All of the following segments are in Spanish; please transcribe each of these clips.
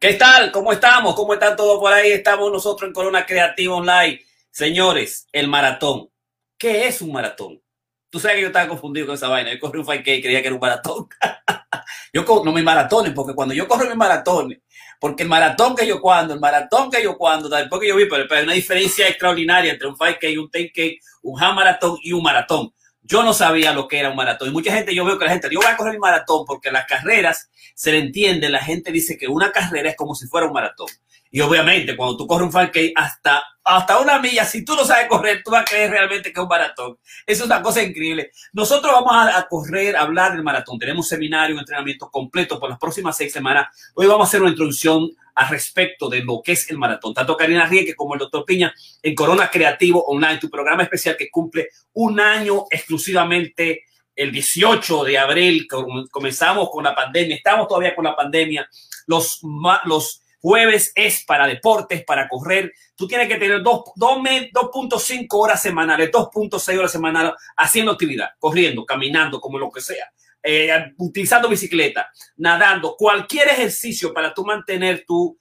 ¿Qué tal? ¿Cómo estamos? ¿Cómo están todos por ahí? Estamos nosotros en Corona Creativa Online. Señores, el maratón. ¿Qué es un maratón? Tú sabes que yo estaba confundido con esa vaina. Yo corrí un 5K y creía que era un maratón. yo no me maratones, porque cuando yo corro mis maratones, porque el maratón que yo cuando, el maratón que yo cuando, después que yo vi, pero, hay una diferencia extraordinaria entre un 5K, un 10K, un half maratón y un maratón. Yo no sabía lo que era un maratón. Y mucha gente, yo veo que la gente, yo voy a correr el maratón porque las carreras se le entiende, la gente dice que una carrera es como si fuera un maratón. Y obviamente, cuando tú corres un 5K hasta, hasta una milla, si tú no sabes correr, tú vas a creer realmente que es un maratón. Eso es una cosa increíble. Nosotros vamos a, correr, a hablar del maratón. Tenemos seminario, un entrenamiento completo por las próximas seis semanas. Hoy vamos a hacer una introducción al respecto de lo que es el maratón. Tanto Karina Rieke como el doctor Piña en Corona Creativo Online, tu programa especial que cumple un año exclusivamente el 18 de abril comenzamos con la pandemia, estamos todavía con la pandemia, los, los jueves es para deportes, para correr, tú tienes que tener 2.5 horas semanales, 2.6 horas semanales haciendo actividad, corriendo, caminando, como lo que sea, eh, utilizando bicicleta, nadando, cualquier ejercicio para tú mantener tu,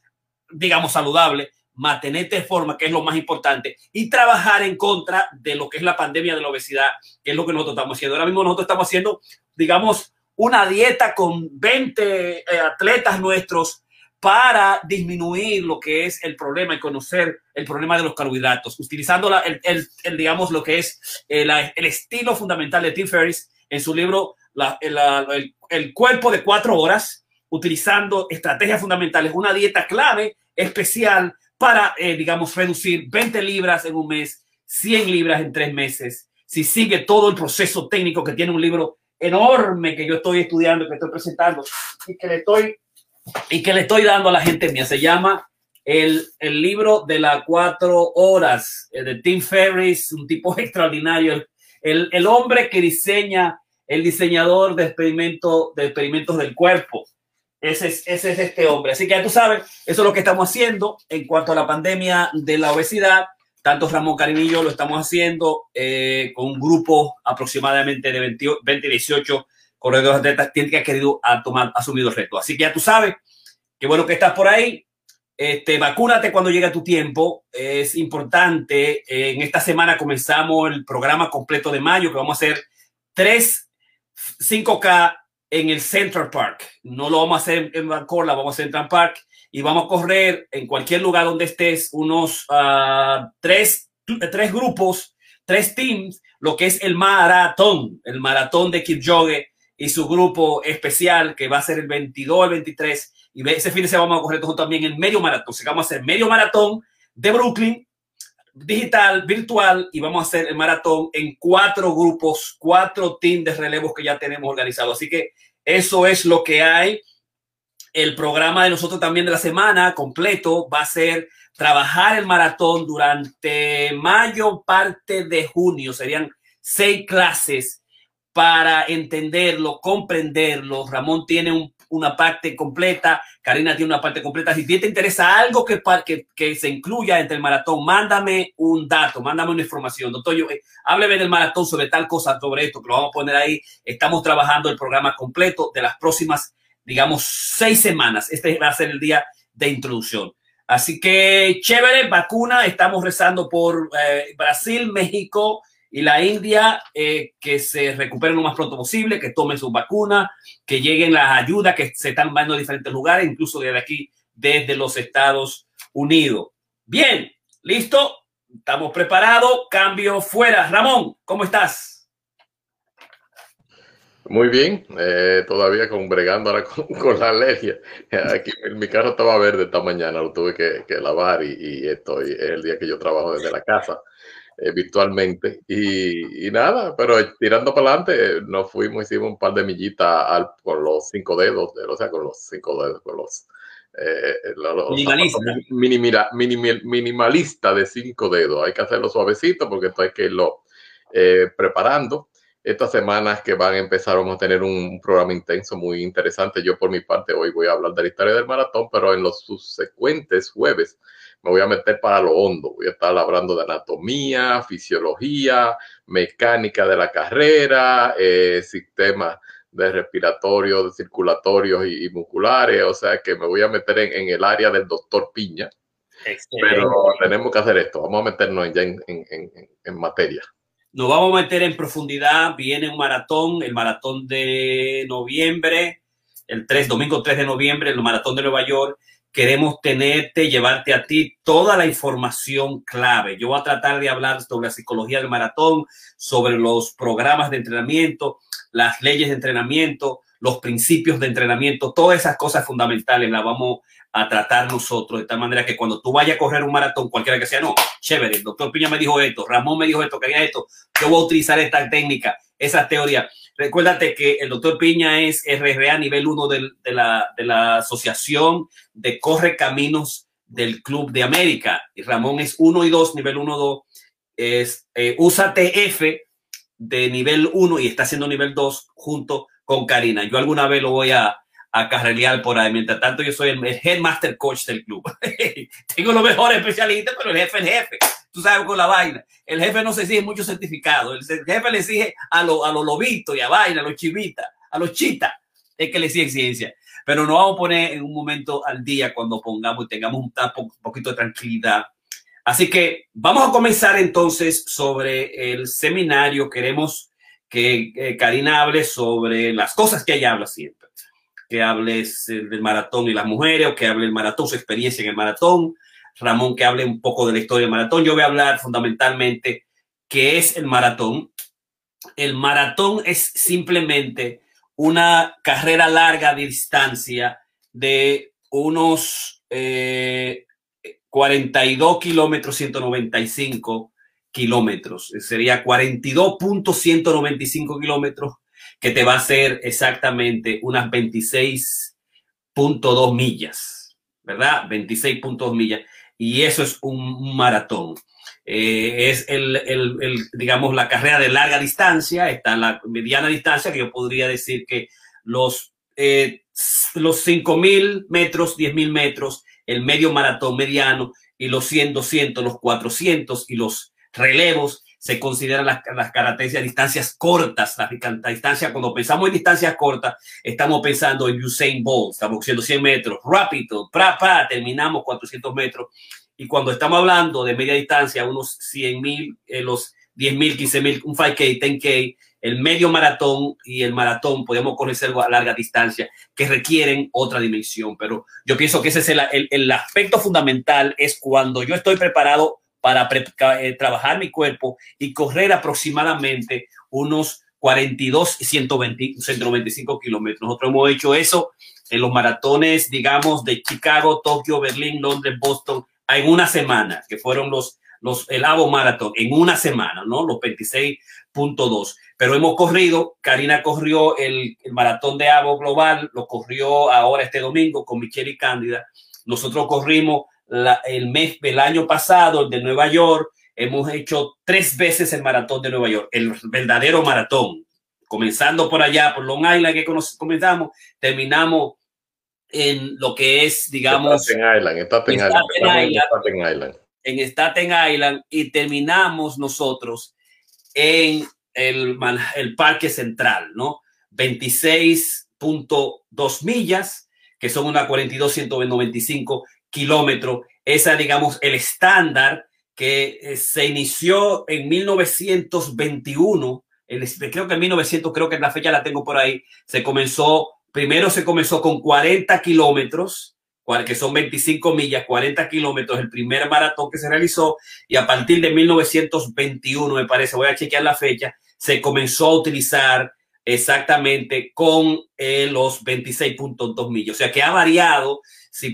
digamos, saludable, mantenerte en forma, que es lo más importante, y trabajar en contra de lo que es la pandemia de la obesidad, que es lo que nosotros estamos haciendo. Ahora mismo nosotros estamos haciendo, digamos, una dieta con 20 eh, atletas nuestros para disminuir lo que es el problema y conocer el problema de los carbohidratos, utilizando el, digamos, lo que es eh, el, estilo fundamental de Tim Ferriss en su libro el cuerpo de cuatro horas, utilizando estrategias fundamentales, una dieta clave especial para, eh, digamos, reducir 20 libras en un mes, 100 libras en tres meses. Si sigue todo el proceso técnico que tiene un libro enorme que yo estoy estudiando, que estoy presentando y que le estoy, y que le estoy dando a la gente mía, se llama el, el libro de las cuatro horas eh, de Tim Ferriss, un tipo extraordinario, el, el hombre que diseña, el diseñador de, experimento, de experimentos del cuerpo. Ese es, ese es este hombre. Así que ya tú sabes, eso es lo que estamos haciendo en cuanto a la pandemia de la obesidad. Tanto Ramón Carinillo lo estamos haciendo eh, con un grupo aproximadamente de 20, 20 18 corredores atletas que ha querido a tomar, asumido el reto. Así que ya tú sabes, qué bueno que estás por ahí. Este, vacúnate cuando llegue tu tiempo. Es importante. En esta semana comenzamos el programa completo de mayo, que vamos a hacer tres 5K en el Central Park. No lo vamos a hacer en Vancouver, vamos a hacer en Central Park y vamos a correr en cualquier lugar donde estés unos uh, tres, tres grupos, tres teams, lo que es el maratón, el maratón de Kipchoge y su grupo especial que va a ser el 22 al 23 y ese fin de semana vamos a correr también el medio maratón. O vamos a hacer medio maratón de Brooklyn, digital, virtual y vamos a hacer el maratón en cuatro grupos, cuatro teams de relevos que ya tenemos organizados. Así que eso es lo que hay. El programa de nosotros también de la semana completo va a ser trabajar el maratón durante mayo, parte de junio. Serían seis clases para entenderlo, comprenderlo. Ramón tiene un una parte completa, Karina tiene una parte completa. Si te interesa algo que, que, que se incluya entre el maratón, mándame un dato, mándame una información. Doctor, yo, eh, hábleme del maratón sobre tal cosa, sobre esto, que lo vamos a poner ahí. Estamos trabajando el programa completo de las próximas, digamos, seis semanas. Este va a ser el día de introducción. Así que chévere, vacuna. Estamos rezando por eh, Brasil, México, y la India eh, que se recuperen lo más pronto posible, que tomen sus vacunas, que lleguen las ayudas que se están dando en diferentes lugares, incluso desde aquí, desde los Estados Unidos. Bien, listo, estamos preparados, cambio fuera. Ramón, ¿cómo estás? Muy bien, eh, todavía con bregando ahora con, la alergia. Aquí mi carro estaba verde esta mañana, lo tuve que, lavar y, y, estoy, es el día que yo trabajo desde la casa. Eh, virtualmente. Y, nada, pero tirando para adelante, nos fuimos, hicimos un par de millitas al, con los cinco dedos, o sea, con los cinco dedos, con los... Eh, minimalista. minimalista de cinco dedos. Hay que hacerlo suavecito porque esto hay que irlo eh, preparando. Estas semanas que van a empezar vamos a tener un programa intenso muy interesante. Yo por mi parte hoy voy a hablar de la historia del maratón, pero en los subsecuentes jueves me voy a meter para lo hondo. Voy a estar hablando de anatomía, fisiología, mecánica de la carrera, eh, sistema de respiratorio, de circulatorios y, musculares, o sea que me voy a meter en, el área del doctor Piña. Pero tenemos que hacer esto, vamos a meternos ya en, en materia. Nos vamos a meter en profundidad, viene un maratón, el maratón de noviembre, el 3, domingo 3 de noviembre, el maratón de Nueva York. Queremos tenerte, llevarte a ti toda la información clave. Yo voy a tratar de hablar sobre la psicología del maratón, sobre los programas de entrenamiento, las leyes de entrenamiento, los principios de entrenamiento, todas esas cosas fundamentales las vamos a tratar nosotros de tal manera que cuando tú vayas a correr un maratón, cualquiera que sea, no, chévere, el doctor Piña me dijo esto, Ramón me dijo esto, quería esto, yo voy a utilizar esta técnica, esa teoría. Recuérdate que el doctor Piña es RRA nivel 1 de, la, de la Asociación de Corre Caminos del Club de América. Y Ramón es 1 y 2, nivel 1 2. Es eh, USATF de nivel 1 y está haciendo nivel 2 junto con Karina. Yo alguna vez lo voy a, a carrelear por ahí. Mientras tanto, yo soy el, headmaster coach del club. Tengo los mejores especialistas, pero el jefe es el jefe. Tú sabes con la vaina. El jefe no se exige mucho certificado. El jefe le exige a los a lobitos y a vaina, a los chivitas, a los chitas. Es que le exige ciencia. Pero nos vamos a poner en un momento al día cuando pongamos y tengamos un, poquito de tranquilidad. Así que vamos a comenzar entonces sobre el seminario. Queremos que eh, Karina hable sobre las cosas que ella habla siempre que hables eh, del maratón y las mujeres, o que hable el maratón, su experiencia en el maratón. Ramón, que hable un poco de la historia del maratón. Yo voy a hablar fundamentalmente qué es el maratón. El maratón es simplemente una carrera larga de distancia de unos 42 eh, kilómetros, 195 kilómetros. Sería 42.195 kilómetros que te va a hacer exactamente unas 26.2 millas, ¿verdad? 26.2 millas. Y eso es un maratón. Eh, es el, digamos, la carrera de larga distancia, está la mediana distancia, que yo podría decir que los, eh, los 5.000 metros, 10.000 metros, el medio maratón mediano y los 100, 200, los 400 y los relevos se consideran las, las características distancias cortas, la, distancia, cuando pensamos en distancias cortas, estamos pensando en Usain Bolt, estamos haciendo 100 metros, rápido, pra, pa, terminamos 400 metros. Y cuando estamos hablando de media distancia, unos 100 mil, eh, los 10 mil, 15 mil, un 5K, 10K, el medio maratón y el maratón, podemos conocer a larga distancia que requieren otra dimensión. Pero yo pienso que ese es el, el, el aspecto fundamental, es cuando yo estoy preparado para eh, trabajar mi cuerpo y correr aproximadamente unos 42 y 120, 125 kilómetros. Nosotros hemos hecho eso en los maratones, digamos, de Chicago, Tokio, Berlín, Londres, Boston, en una semana, que fueron los, los, el Avo Maratón, en una semana, ¿no? Los 26.2. Pero hemos corrido, Karina corrió el, el maratón de Avo Global, lo corrió ahora este domingo con Michelle y Cándida. Nosotros corrimos el mes del año pasado, el de Nueva York, hemos hecho tres veces el maratón de Nueva York, el verdadero maratón. Comenzando por allá, por Long Island, que comenzamos, terminamos en lo que es, digamos, Staten Island, Staten Island, Staten Island, en Staten Island y terminamos nosotros en el, el Parque Central, ¿no? 26.2 millas, que son una 42.195 kilómetros. Esa, digamos, el estándar que eh, se inició en 1921. creo que en 1900, creo que la fecha la tengo por ahí. Se comenzó, primero se comenzó con 40 kilómetros, que son 25 millas, 40 kilómetros, el primer maratón que se realizó. Y a partir de 1921, me parece, voy a chequear la fecha, se comenzó a utilizar exactamente con eh, los 26.2 millas. O sea que ha variado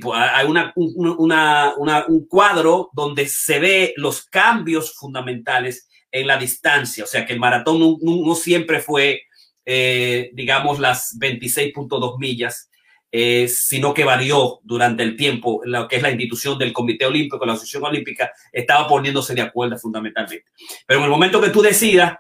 Pues, hay una, un cuadro donde se ve los cambios fundamentales en la distancia. O sea que el maratón no, siempre fue, eh, digamos, las 26.2 millas, eh, sino que varió durante el tiempo. Lo que es la institución del Comité Olímpico, la Asociación Olímpica, estaba poniéndose de acuerdo fundamentalmente. Pero en el momento que tú decidas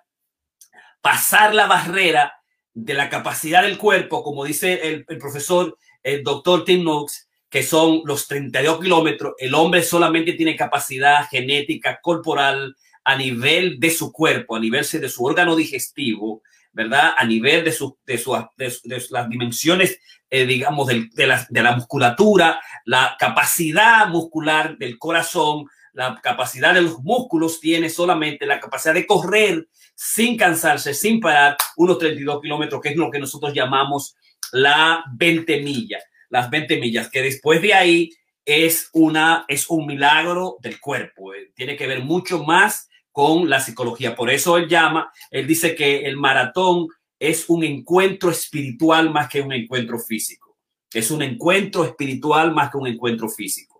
pasar la barrera de la capacidad del cuerpo, como dice el, el profesor, el doctor Tim Noakes, que son los 32 kilómetros, el hombre solamente tiene capacidad genética corporal a nivel de su cuerpo, a nivel de su órgano digestivo, ¿verdad? A nivel de, su, de, su, de, las dimensiones, eh, digamos, de, la, de la musculatura, la capacidad muscular del corazón, la capacidad de los músculos tiene solamente la capacidad de correr sin cansarse, sin parar, unos 32 kilómetros, que es lo que nosotros llamamos la 20 millas, las 20 millas, que después de ahí es, una, es un milagro del cuerpo, eh, tiene que ver mucho más con la psicología. Por eso él llama, él dice que el maratón es un encuentro espiritual más que un encuentro físico. Es un encuentro espiritual más que un encuentro físico.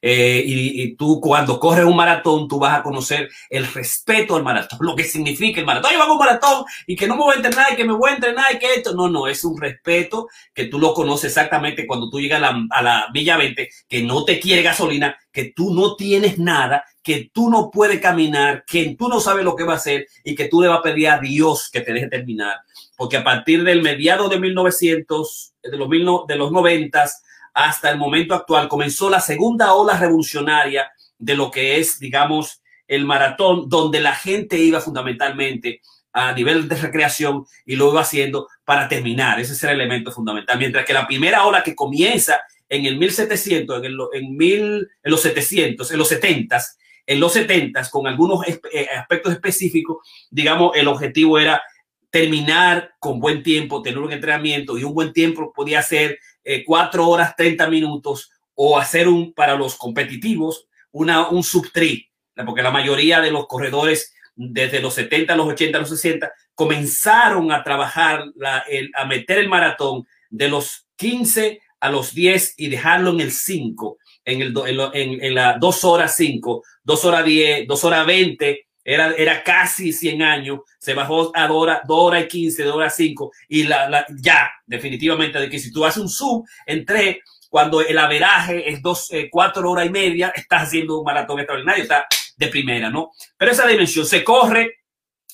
Eh, y, tú cuando corres un maratón, tú vas a conocer el respeto al maratón, lo que significa el maratón. Yo hago un maratón y que no me voy a entrenar y que me voy a entrenar y que esto. No, no, es un respeto que tú lo conoces exactamente cuando tú llegas a la, a la Villa 20, que no te quiere gasolina, que tú no tienes nada, que tú no puedes caminar, que tú no sabes lo que va a hacer y que tú le vas a pedir a Dios que te deje terminar. Porque a partir del mediado de 1900, de los, de los 90 hasta el momento actual comenzó la segunda ola revolucionaria de lo que es, digamos, el maratón, donde la gente iba fundamentalmente a nivel de recreación y lo iba haciendo para terminar. Ese es el elemento fundamental. Mientras que la primera ola que comienza en el 1700, en, en, mil, en los 700, en los 70, en los 70, con algunos eh, aspectos específicos, digamos, el objetivo era terminar con buen tiempo, tener un entrenamiento y un buen tiempo podía ser eh, cuatro horas 30 minutos o hacer un para los competitivos una, un sub porque la mayoría de los corredores desde los 70, los 80, los 60 comenzaron a trabajar, la, el, a meter el maratón de los 15 a los 10 y dejarlo en el 5, en, el, en, en, la 2 horas 5, 2 horas 10, 2 horas 20 era, era casi 100 años, se bajó a 2 horas, hora y 15, 2 horas 5, y la, la, ya, definitivamente, de que si tú haces un sub entre cuando el averaje es 2, 4 eh, horas y media, estás haciendo un maratón extraordinario, está de primera, ¿no? Pero esa dimensión se corre,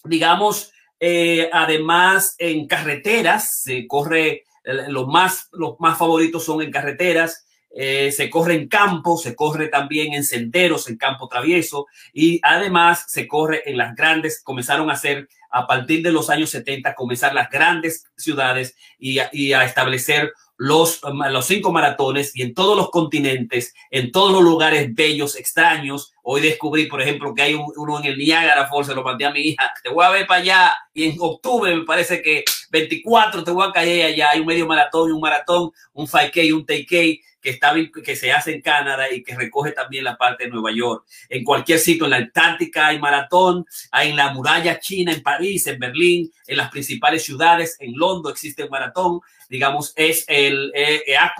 digamos, eh, además en carreteras, se corre, eh, los más, los más favoritos son en carreteras, eh, se corre en campo, se corre también en senderos, en campo travieso y además se corre en las grandes, comenzaron a hacer a partir de los años 70, comenzar las grandes ciudades y, y a establecer los, los cinco maratones y en todos los continentes, en todos los lugares bellos, extraños. Hoy descubrí, por ejemplo, que hay uno en el Niágara Falls, se lo mandé a mi hija, te voy a ver para allá y en octubre me parece que 24 te voy a caer allá, hay un medio maratón y un maratón, un 5K y un 10K que, está, que se hace en Canadá y que recoge también la parte de Nueva York. En cualquier sitio, en la Antártica hay maratón, hay en la muralla china, en París, en Berlín, en las principales ciudades, en Londres existe un maratón, digamos, es el, eh, eh, ha,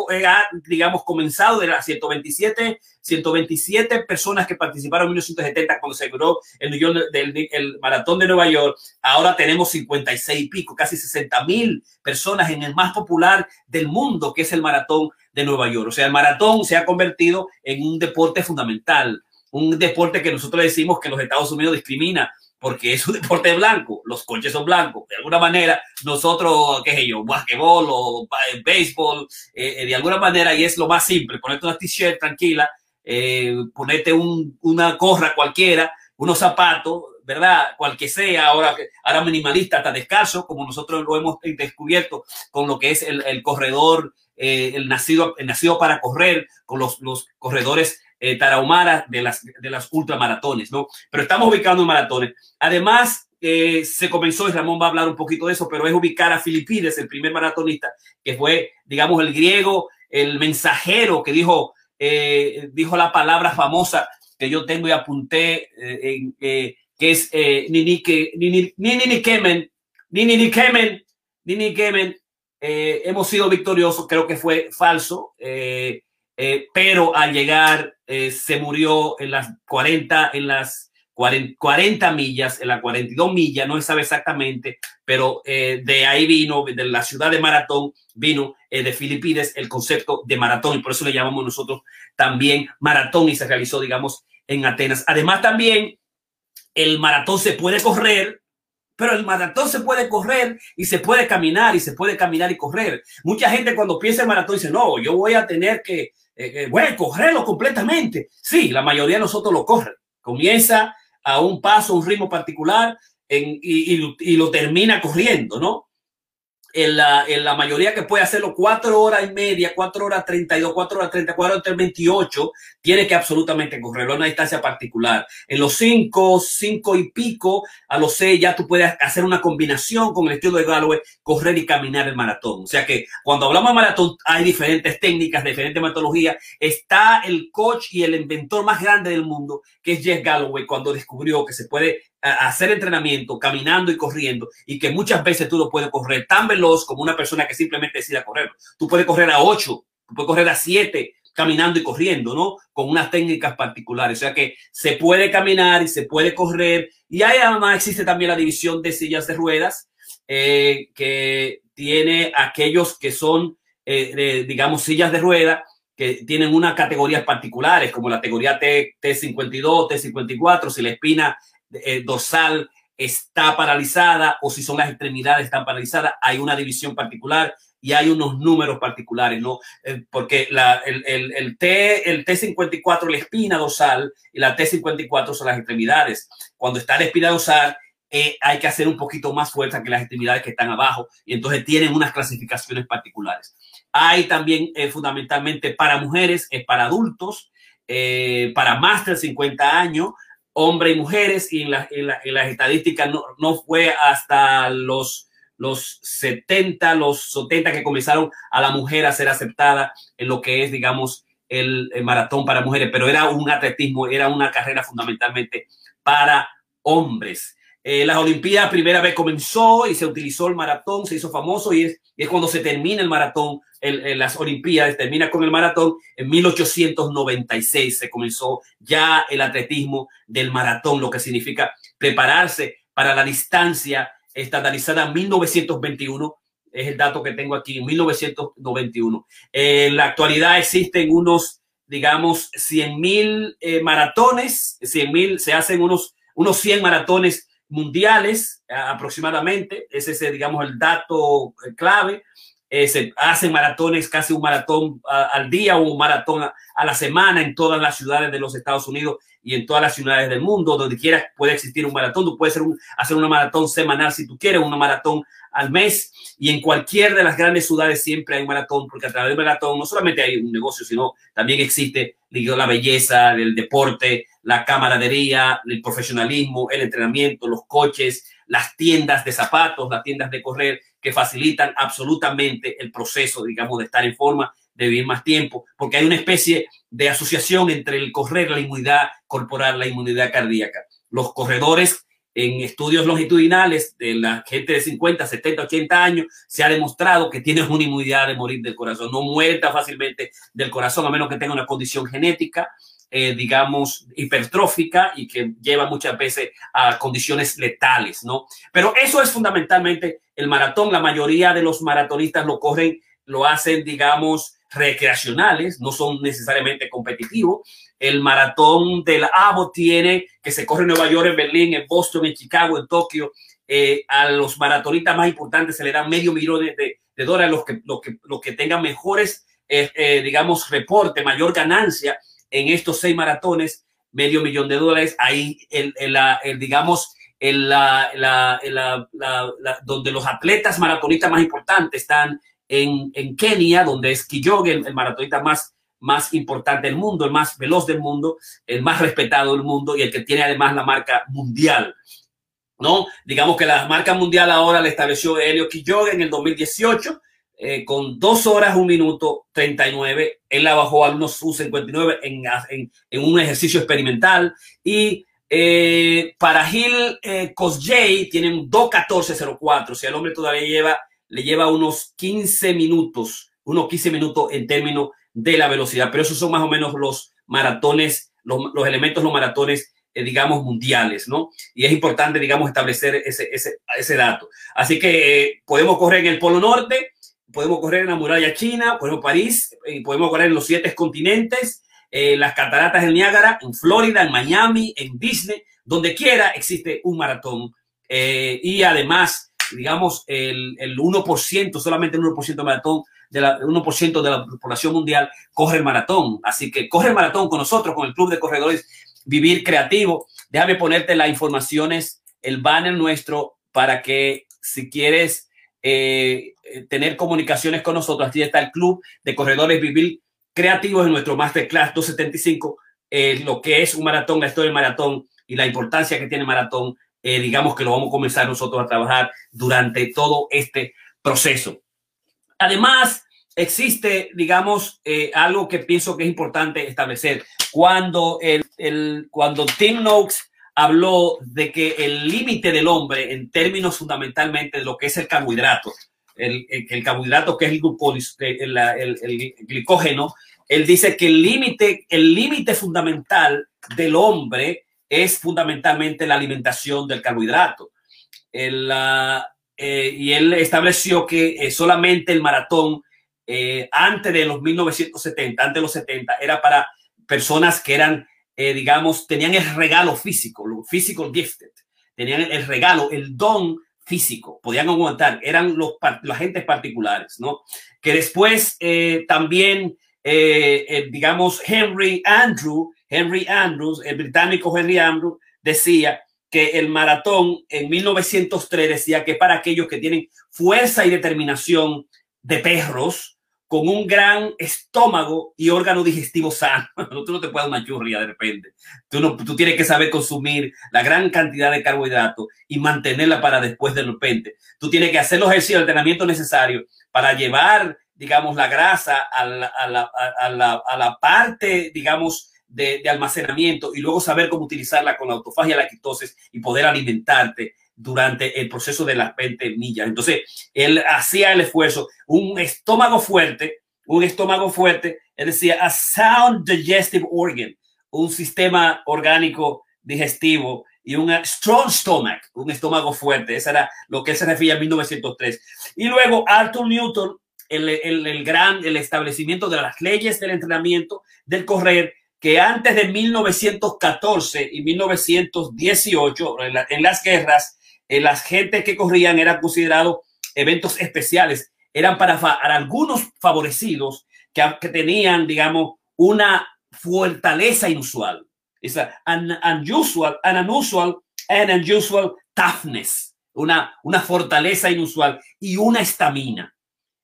digamos, comenzado de las 127, 127 personas que participaron en 1970 cuando se creó el, del, el maratón de Nueva York. Ahora tenemos 56 y pico, casi 60 mil personas en el más popular del mundo, que es el maratón de Nueva York. O sea, el maratón se ha convertido en un deporte fundamental, un deporte que nosotros decimos que los Estados Unidos discrimina porque es un deporte blanco, los coches son blancos. De alguna manera, nosotros, qué sé yo, basquetbol o eh, béisbol, eh, eh, de alguna manera, y es lo más simple, ponerte una t-shirt tranquila, eh, ponerte un, una corra cualquiera, unos zapatos, ¿verdad? Cual sea, ahora, ahora minimalista, hasta descalzo, como nosotros lo hemos descubierto con lo que es el, corredor eh, el, nacido, nacido para correr, con los, corredores eh, de las, de las ultramaratones, ¿no? Pero estamos ubicando en maratones. Además, eh, se comenzó, y Ramón va a hablar un poquito de eso, pero es ubicar a Filipides, el primer maratonista, que fue, digamos, el griego, el mensajero que dijo, eh, dijo la palabra famosa que yo tengo y apunté, eh, eh, que es eh, ni ni que ni ni ni ni kemen ni ni ni kemen ni ni kemen hemos sido victoriosos, creo que fue falso, pero al llegar se murió en las 40, en las 40, 40, millas, en las 42 millas, no se sabe exactamente, pero eh, de ahí vino, de la ciudad de Maratón, vino eh, de Filipinas el concepto de maratón y por eso le llamamos nosotros también maratón y se realizó, digamos, en Atenas. Además, también el maratón se puede correr pero el maratón se puede correr y se puede caminar y se puede caminar y correr. Mucha gente cuando piensa en maratón dice, no, yo voy a tener que, eh, voy a correrlo completamente. Sí, la mayoría de nosotros lo corre. Comienza a un paso, un ritmo particular y, y, lo termina corriendo, ¿no? En la, en la, mayoría que puede hacerlo cuatro horas y media, cuatro horas treinta y dos, cuatro horas treinta, cuatro horas veintiocho, tiene que absolutamente correrlo a una distancia particular. En los cinco, cinco y pico, a los seis, ya tú puedes hacer una combinación con el estilo de Galloway, correr y caminar el maratón. O sea que cuando hablamos de maratón, hay diferentes técnicas, diferentes metodologías. Está el coach y el inventor más grande del mundo, que es Jeff Galloway, cuando descubrió que se puede hacer entrenamiento caminando y corriendo y que muchas veces tú lo puedes correr tan veloz como una persona que simplemente decida correr. Tú puedes correr a 8, tú puedes correr a 7 caminando y corriendo, ¿no? Con unas técnicas particulares. O sea que se puede caminar y se puede correr. Y ahí además existe también la división de sillas de ruedas eh, que tiene aquellos que son, eh, digamos, sillas de ruedas que tienen unas categorías particulares, como la categoría T, T52, T54, si la espina eh, dorsal está paralizada o si son las extremidades están paralizadas, hay una división particular y hay unos números particulares, ¿no? Eh, porque la, el, el, el, T, el T54, la espina dorsal, y la T54 son las extremidades. Cuando está la espina dorsal, eh, hay que hacer un poquito más fuerza que las extremidades que están abajo, y entonces tienen unas clasificaciones particulares. Hay también fundamentalmente para mujeres, es para adultos, para más de 50 años, hombres y mujeres, y en, la, en, la, en las estadísticas no, no, fue hasta los, los 70, los 70 que comenzaron a la mujer a ser aceptada en lo que es, digamos, el, maratón para mujeres, pero era un atletismo, era una carrera fundamentalmente para hombres. Eh, las Olimpiadas primera vez comenzó y se utilizó el maratón, se hizo famoso y es, y es cuando se termina el maratón, el, el, las Olimpiadas termina con el maratón. En 1896 se comenzó ya el atletismo del maratón, lo que significa prepararse para la distancia estandarizada en 1921 es el dato que tengo aquí, en 1991. En la actualidad existen unos, digamos, 100 mil eh, maratones, 100 mil, se hacen unos, unos 100 maratones mundiales aproximadamente, ese es, digamos, el dato clave. Eh, se hacen maratones, casi un maratón a, al día o un maratón a, a, la semana en todas las ciudades de los Estados Unidos y en todas las ciudades del mundo, donde quiera puede existir un maratón. Tú puedes hacer, un, hacer una maratón semanal si tú quieres, una maratón al mes y en cualquier de las grandes ciudades siempre hay un maratón, porque a través del maratón no solamente hay un negocio, sino también existe la belleza, el deporte, la camaradería, el profesionalismo, el entrenamiento, los coches, las tiendas de zapatos, las tiendas de correr que facilitan absolutamente el proceso, digamos, de estar en forma, de vivir más tiempo, porque hay una especie de asociación entre el correr, la inmunidad corporal, la inmunidad cardíaca. Los corredores en estudios longitudinales de la gente de 50, 70, 80 años, se ha demostrado que tiene una inmunidad de morir del corazón. No muere fácilmente del corazón, a menos que tenga una condición genética, eh, digamos, hipertrófica y que lleva muchas veces a condiciones letales, ¿no? Pero eso es fundamentalmente el maratón. La mayoría de los maratonistas lo corren, lo hacen, digamos, recreacionales, no son necesariamente competitivos. El maratón del ABO tiene que se corre en Nueva York, en Berlín, en Boston, en Chicago, en Tokio. Eh, a los maratonistas más importantes se le dan medio millón de, dólares, los que, los, que, los que tengan mejores, eh, digamos, reporte, mayor ganancia en estos seis maratones, medio millón de dólares. Ahí, el, el, digamos, el, la, donde los atletas maratonistas más importantes están en, en Kenia, donde es Kiyoge, el, el maratonista más, más importante del mundo, el más veloz del mundo, el más respetado del mundo y el que tiene además la marca mundial. ¿no? Digamos que la marca mundial ahora la estableció Helio Kiyoge en el 2018 eh, con dos horas, un minuto 39. Él la bajó a unos 59 en, en, en un ejercicio experimental y eh, para Gil eh, Kosjay tienen 2.14.04, o sea, el hombre todavía lleva le lleva unos 15 minutos, unos 15 minutos en términos de la velocidad, pero esos son más o menos los maratones, los, los elementos, los maratones, eh, digamos, mundiales, ¿no? Y es importante, digamos, establecer ese, ese, ese dato. Así que podemos correr en el Polo Norte, podemos correr en la muralla china, podemos París, eh, podemos correr en los siete continentes, eh, las cataratas del Niágara, en Florida, en Miami, en Disney, donde quiera existe un maratón. Eh, y además, digamos, el, el 1%, solamente el 1% de maratón, de la, 1% de la población mundial corre el maratón. Así que corre el maratón con nosotros, con el Club de Corredores Vivir Creativo. Déjame ponerte las informaciones el banner nuestro para que si quieres eh, tener comunicaciones con nosotros, aquí está el Club de Corredores Vivir Creativos en nuestro Masterclass 275, eh, lo que es un maratón, la historia del maratón y la importancia que tiene maratón. Eh, digamos que lo vamos a comenzar nosotros a trabajar durante todo este proceso. Además, existe, digamos, eh, algo que pienso que es importante establecer. Cuando, el, el, cuando Tim Noakes habló de que el límite del hombre en términos fundamentalmente de lo que es el carbohidrato, el, el, carbohidrato que es el, el glicógeno, él dice que el límite, el fundamental del hombre es fundamentalmente la alimentación del carbohidrato. Uh, eh, y él estableció que eh, solamente el maratón eh, antes de los 1970, antes de los 70, era para personas que eran, eh, digamos, tenían el regalo físico, lo physical gifted, tenían el regalo, el don físico, podían aguantar, eran los, los agentes particulares, ¿no? Que después eh, también, eh, digamos, Henry Andrew, Henry Andrews, el británico Henry Andrews, decía que el maratón en 1903 decía que para aquellos que tienen fuerza y determinación de perros, con un gran estómago y órgano digestivo sano. tú no te puedes machurria de repente. Tú, no, tú tienes que saber consumir la gran cantidad de carbohidratos y mantenerla para después de repente. Tú tienes que hacer los ejercicios de entrenamiento necesarios para llevar, digamos, la grasa a la, a la, a la, a la parte, digamos, de, de, almacenamiento y luego saber cómo utilizarla con la autofagia, la quitosis y poder alimentarte durante el proceso de las 20 millas. Entonces, él hacía el esfuerzo, un estómago fuerte, un estómago fuerte, él decía, a sound digestive organ, un sistema orgánico digestivo y un strong stomach, un estómago fuerte. Eso era lo que él se refería en 1903. Y luego Arthur Newton, el, el, el gran, el establecimiento de las leyes del entrenamiento, del correr, que antes de 1914 y 1918, en, la, en las guerras, eh, las gentes que corrían eran considerados eventos especiales, eran para, para algunos favorecidos que, que, tenían, digamos, una fortaleza inusual. Es an unusual, an unusual and unusual toughness, una, una fortaleza inusual y una estamina.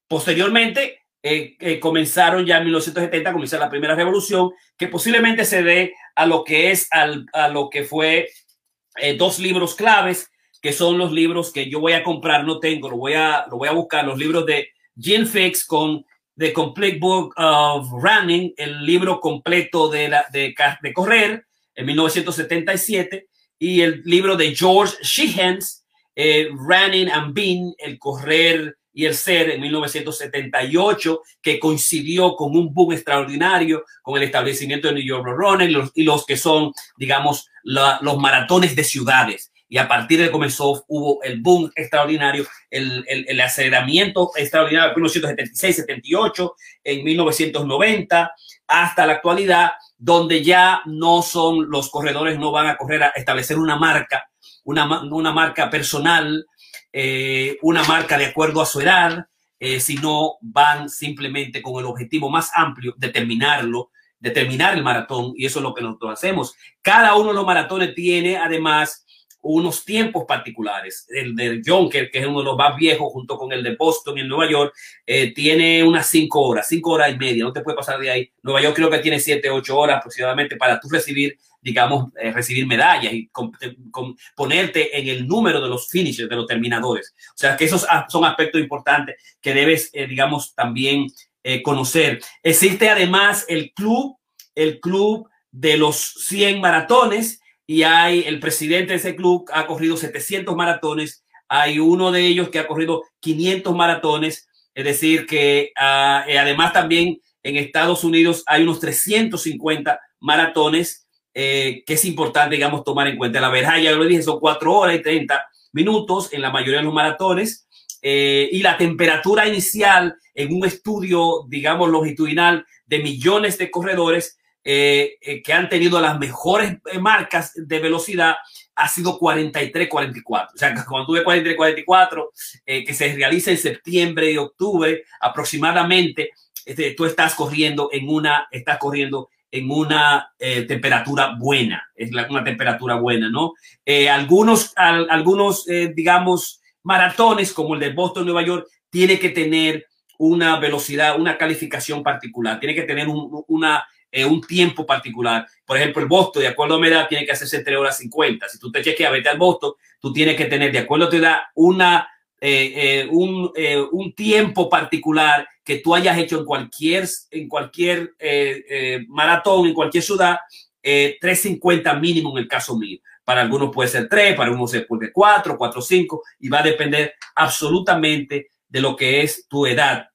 Posteriormente, eh, eh, comenzaron ya en 1970, comenzó la primera revolución, que posiblemente se dé a lo que es, al, a lo que fue eh, dos libros claves que son los libros que yo voy a comprar, no tengo, lo voy a, lo voy a buscar, los libros de Jim Fix con The Complete Book of Running, el libro completo de, la, de, de correr en 1977, y el libro de George Sheehans, eh, Running and Being, el correr y el ser en 1978, que coincidió con un boom extraordinario con el establecimiento de New York Running y los, y los que son, digamos, la, los maratones de ciudades y a partir de comenzó hubo el boom extraordinario, el, el, el aceleramiento extraordinario en 1976, 78, en 1990, hasta la actualidad, donde ya no son los corredores, no van a correr a establecer una marca, una, una marca personal, eh, una marca de acuerdo a su edad, eh, sino van simplemente con el objetivo más amplio de terminarlo, de terminar el maratón, y eso es lo que nosotros hacemos. Cada uno de los maratones tiene además unos tiempos particulares. El de Jonker, que es uno de los más viejos, junto con el de Boston en Nueva York, eh, tiene unas cinco horas, cinco horas y media, no te puede pasar de ahí. Nueva York creo que tiene siete, ocho horas aproximadamente para tú recibir, digamos, eh, recibir medallas y ponerte en el número de los finishers, de los terminadores. O sea, que esos son aspectos importantes que debes, eh, digamos, también conocer. Existe además el club, el club de los 100 maratones, y hay el presidente de ese club ha corrido 700 maratones, hay uno de ellos que ha corrido 500 maratones, es decir, que uh, además también en Estados Unidos hay unos 350 maratones eh, que es importante, digamos, tomar en cuenta. La verdad, ya lo dije, son 4 horas y 30 minutos en la mayoría de los maratones. Eh, y la temperatura inicial en un estudio, digamos, longitudinal de millones de corredores eh, eh, que han tenido las mejores eh, marcas de velocidad ha sido 43-44. O sea, cuando tuve 43-44, eh, que se realiza en septiembre y octubre aproximadamente, este, tú estás corriendo en una, estás corriendo en una temperatura buena, es una temperatura buena, ¿no? Algunos, algunos digamos, maratones como el de Boston, Nueva York, tiene que tener una velocidad, una calificación particular, tiene que tener un, una, un tiempo particular. Por ejemplo, el Boston, de acuerdo a mi edad, tiene que hacerse entre horas 50. Si tú te chequeas, vete al Boston, tú tienes que tener, de acuerdo a tu edad, una, un, un tiempo particular que tú hayas hecho en cualquier, en cualquier eh, eh, maratón, en cualquier ciudad, 350 eh, mínimo en el caso mío. Para algunos puede ser 3, para algunos puede ser 4, 4, 5, y va a depender absolutamente de lo que es tu edad.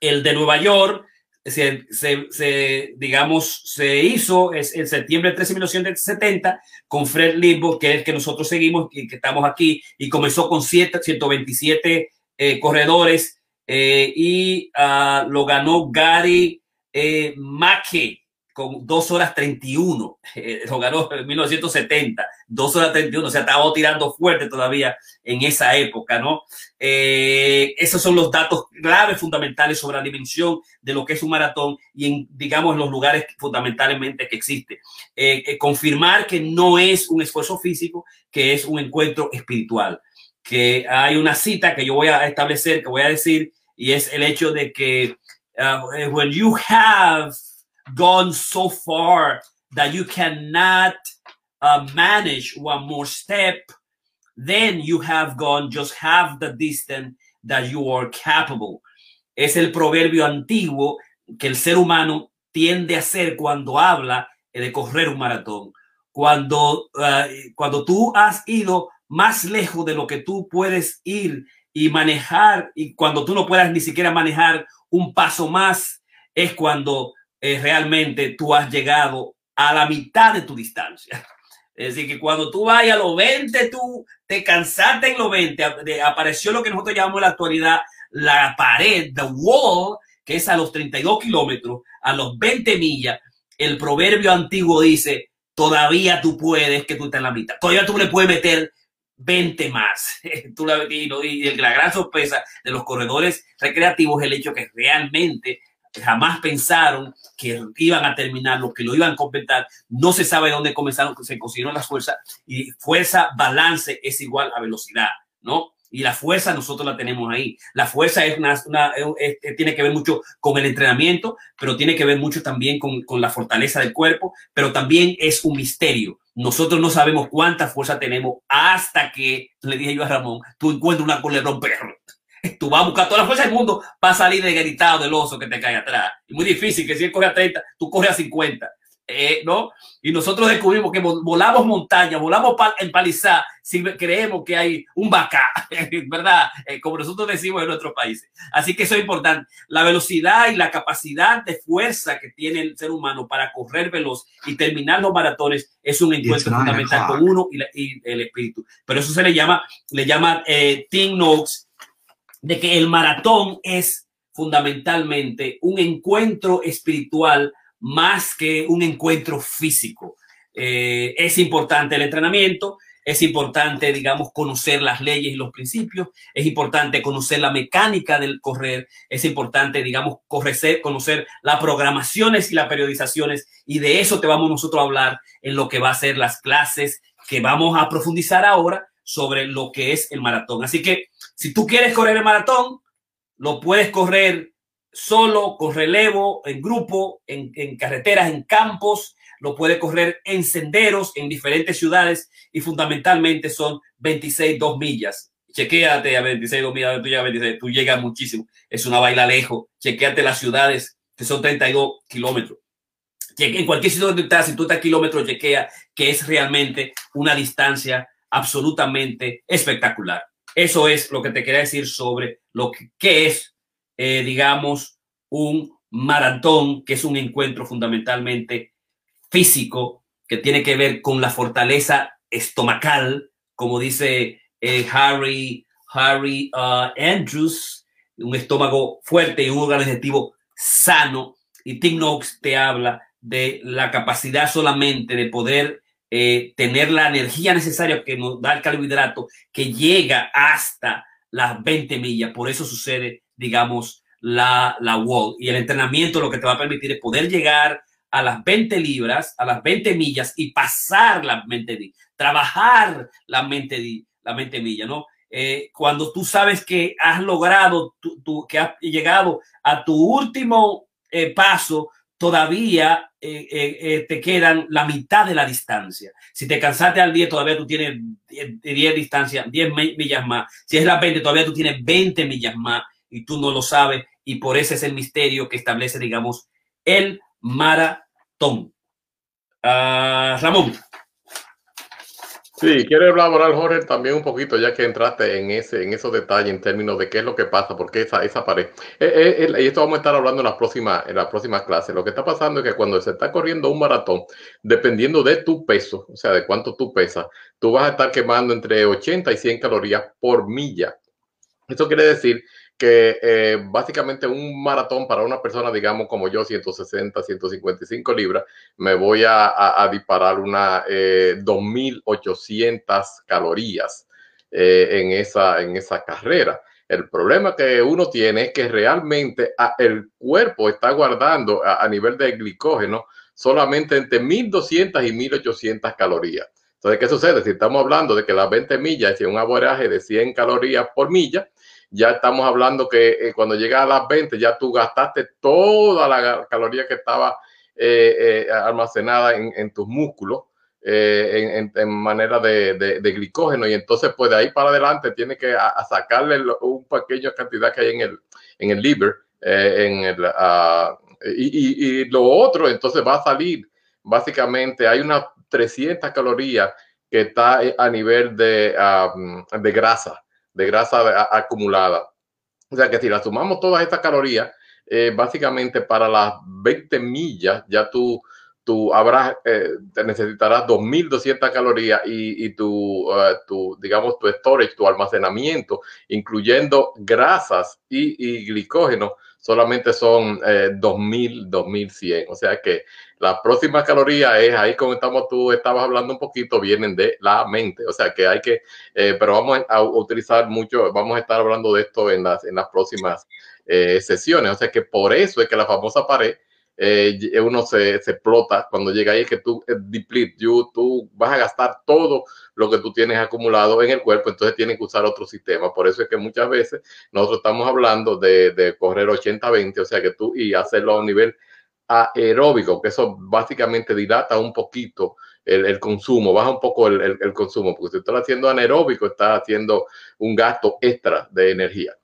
El de Nueva York, se, se, digamos, se hizo es, en septiembre de 13 1970 con Fred Limbo, que es el que nosotros seguimos y que estamos aquí, y comenzó con 7, 127 corredores eh, y uh, lo ganó Gary eh, Mackey con 2 horas 31. Eh, lo ganó en 1970, 2 horas 31. O sea, estaba tirando fuerte todavía en esa época, ¿no? Eh, esos son los datos claves fundamentales sobre la dimensión de lo que es un maratón y digamos, los lugares fundamentalmente que existe. Eh, confirmar que no es un esfuerzo físico, que es un encuentro espiritual que hay una cita que yo voy a establecer, que voy a decir, y es el hecho de que uh, when you have gone so far that you cannot uh, manage one more step, then you have gone just half the distance that you are capable. Es el proverbio antiguo que el ser humano tiende a hacer cuando habla de correr un maratón. Cuando, uh, cuando tú has ido más lejos de lo que tú puedes ir y manejar, y cuando tú no puedas ni siquiera manejar un paso más, es cuando eh, realmente tú has llegado a la mitad de tu distancia. Es decir, que cuando tú vayas a los 20, tú te cansaste en los 20, apareció lo que nosotros llamamos en la actualidad la pared, the wall, que es a los 32 kilómetros, a los 20 millas. El proverbio antiguo dice, todavía tú puedes, que tú estás en la mitad. Todavía tú le puedes meter 20 más. Tú la, y, la gran sorpresa de los corredores recreativos es el hecho que realmente jamás pensaron que iban a terminar, lo que lo iban a completar. No se sabe dónde comenzaron, se consiguieron las fuerzas y fuerza, balance es igual a velocidad, ¿no? Y la fuerza nosotros la tenemos ahí. La fuerza es una, tiene que ver mucho con el entrenamiento, pero tiene que ver mucho también con, con la fortaleza del cuerpo, pero también es un misterio nosotros no sabemos cuánta fuerza tenemos hasta que, le dije yo a Ramón, tú encuentras una culebrón perro. Tú vas a buscar toda la fuerza del mundo para salir de gritado del oso que te cae atrás. Es muy difícil que si él corre a 30, tú corres a 50. Eh, ¿no? Y nosotros descubrimos que volamos montaña, volamos en palizá, si creemos que hay un vaca, ¿verdad? Eh, como nosotros decimos en nuestros países. Así que eso es importante. La velocidad y la capacidad de fuerza que tiene el ser humano para correr veloz y terminar los maratones es un encuentro fundamental con uno y, el espíritu. Pero eso se le llama, le llama eh, Tim Noakes, de que el maratón es fundamentalmente un encuentro espiritual más que un encuentro físico. Eh, es importante el entrenamiento, es importante, digamos, conocer las leyes y los principios, es importante conocer la mecánica del correr, es importante, digamos, conocer, conocer las programaciones y las periodizaciones, y de eso te vamos nosotros a hablar en lo que va a ser las clases que vamos a profundizar ahora sobre lo que es el maratón. Así que si tú quieres correr el maratón, lo puedes correr solo, con relevo, en grupo, en, carreteras, en campos, lo puede correr en senderos en diferentes ciudades y fundamentalmente son 26, 2 millas. Chequéate a 26, 2 millas, tú llegas, 26, tú llegas muchísimo. Es una baila lejos. Chequéate las ciudades que son 32 kilómetros. En cualquier sitio donde estás, si tú estás kilómetros, chequea que es realmente una distancia absolutamente espectacular. Eso es lo que te quería decir sobre lo que es eh, digamos, un maratón, que es un encuentro fundamentalmente físico, que tiene que ver con la fortaleza estomacal, como dice eh, Harry, Harry uh, Andrews, un estómago fuerte y un órgano sano. Y Tim Knox te habla de la capacidad solamente de poder eh, tener la energía necesaria que nos da el carbohidrato, que llega hasta las 20 millas. Por eso sucede digamos, la, la wall. Y el entrenamiento lo que te va a permitir es poder llegar a las 20 libras, a las 20 millas y pasar las 20 millas, trabajar las 20, la 20 millas, ¿no? Eh, cuando tú sabes que has logrado, que has llegado a tu último eh, paso, todavía eh, te quedan la mitad de la distancia. Si te cansaste al 10, todavía tú tienes 10, 10 distancias, 10 millas más. Si es la 20, todavía tú tienes 20 millas más y tú no lo sabes. Y por ese es el misterio que establece, digamos, el maratón. Uh, Ramón. Sí, quiero elaborar, Jorge, también un poquito, ya que entraste en ese, en esos detalles en términos de qué es lo que pasa, por qué esa, esa pared. Eh, eh, y esto vamos a estar hablando en la próxima, en la próxima clase. Lo que está pasando es que cuando se está corriendo un maratón, dependiendo de tu peso, o sea, de cuánto tú pesas, tú vas a estar quemando entre 80 y 100 calorías por milla. Eso quiere decir que eh, básicamente un maratón para una persona, digamos como yo, 160, 155 libras, me voy a, disparar una 2.800 eh, calorías eh, en, esa, en esa carrera. El problema que uno tiene es que realmente ah, el cuerpo está guardando a, nivel de glicógeno solamente entre 1.200 y 1.800 calorías. Entonces, ¿qué sucede? Si estamos hablando de que las 20 millas es un abordaje de 100 calorías por milla, ya estamos hablando que eh, cuando llega a las 20 ya tú gastaste toda la caloría que estaba eh, eh, almacenada en, tus músculos en, manera de, glicógeno. Y entonces pues de ahí para adelante tiene que sacarle un pequeño cantidad que hay en el, en el liver en el, ah, y, lo otro entonces va a salir. Básicamente hay unas 300 calorías que está a nivel de, ah, de grasa de grasa acumulada. O sea que si la sumamos todas estas calorías, eh, básicamente para las 20 millas ya tú, tú habrás, eh, te necesitarás 2.200 calorías y, y tu, uh, tu, digamos, tu storage, tu almacenamiento, incluyendo grasas y, y glicógeno, solamente son eh, 2.000, 2.100. O sea que la próxima caloría es ahí como estamos, tú estabas hablando un poquito, vienen de la mente. O sea que hay que, eh, pero vamos a utilizar mucho, vamos a estar hablando de esto en las, en las próximas eh, sesiones. O sea que por eso es que la famosa pared eh, uno se, explota cuando llega ahí, es que tú eh, tú vas a gastar todo lo que tú tienes acumulado en el cuerpo, entonces tienes que usar otro sistema. Por eso es que muchas veces nosotros estamos hablando de, de correr 80-20, o sea que tú y hacerlo a un nivel aeróbico, que eso básicamente dilata un poquito el, el consumo, baja un poco el, el, consumo, porque si estás haciendo anaeróbico, estás haciendo un gasto extra de energía.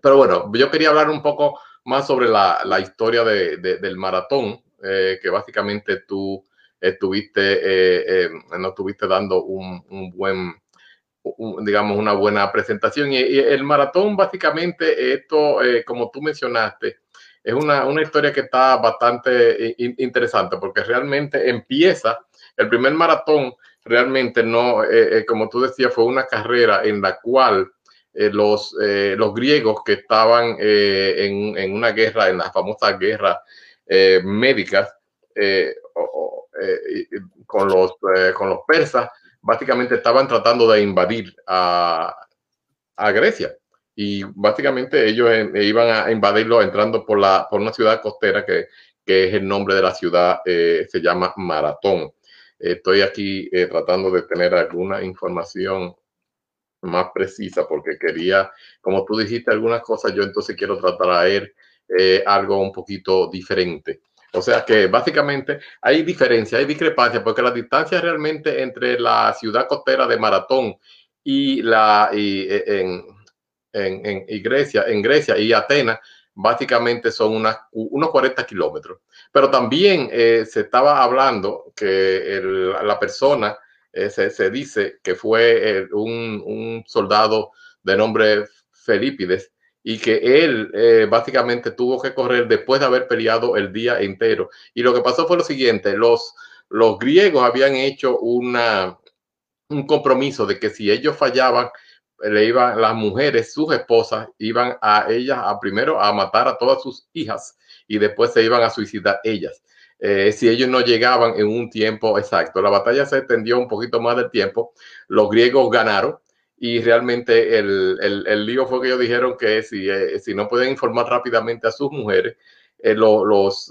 Pero bueno, yo quería hablar un poco más sobre la, la historia de, de, del maratón, eh, que básicamente tú estuviste, eh, eh, no estuviste dando un, un buen, digamos, una buena presentación. Y, el maratón, básicamente, esto, como tú mencionaste, es una, una, historia que está bastante interesante porque realmente empieza, el primer maratón realmente no, como tú decías, fue una carrera en la cual eh, los, eh, los griegos que estaban eh, en, en, una guerra, en la famosa guerra médicas con, los, con los persas, básicamente estaban tratando de invadir a, a Grecia. Y básicamente ellos iban a invadirlo entrando por, la, por una ciudad costera que, que es el nombre de la ciudad, se llama Maratón. Estoy aquí tratando de tener alguna información más precisa porque quería, como tú dijiste algunas cosas, yo entonces quiero tratar a él eh, algo un poquito diferente. O sea que básicamente hay diferencia, hay discrepancia, porque la distancia realmente entre la ciudad costera de Maratón y la y, en, en, Grecia, en Grecia y Atenas, básicamente son unos 40 kilómetros. Pero también eh, se estaba hablando que la persona eh, se, dice que fue eh, un, soldado de nombre Felipides y que él básicamente tuvo que correr después de haber peleado el día entero. Y lo que pasó fue lo siguiente, los, los griegos habían hecho una, un compromiso de que si ellos fallaban, le iban las mujeres, sus esposas, iban a ellas a primero a matar a todas sus hijas y después se iban a suicidar ellas eh, si ellos no llegaban en un tiempo exacto. La batalla se extendió un poquito más del tiempo, los griegos ganaron y realmente el, el, el lío fue que ellos dijeron que si, eh, si no pueden informar rápidamente a sus mujeres, los,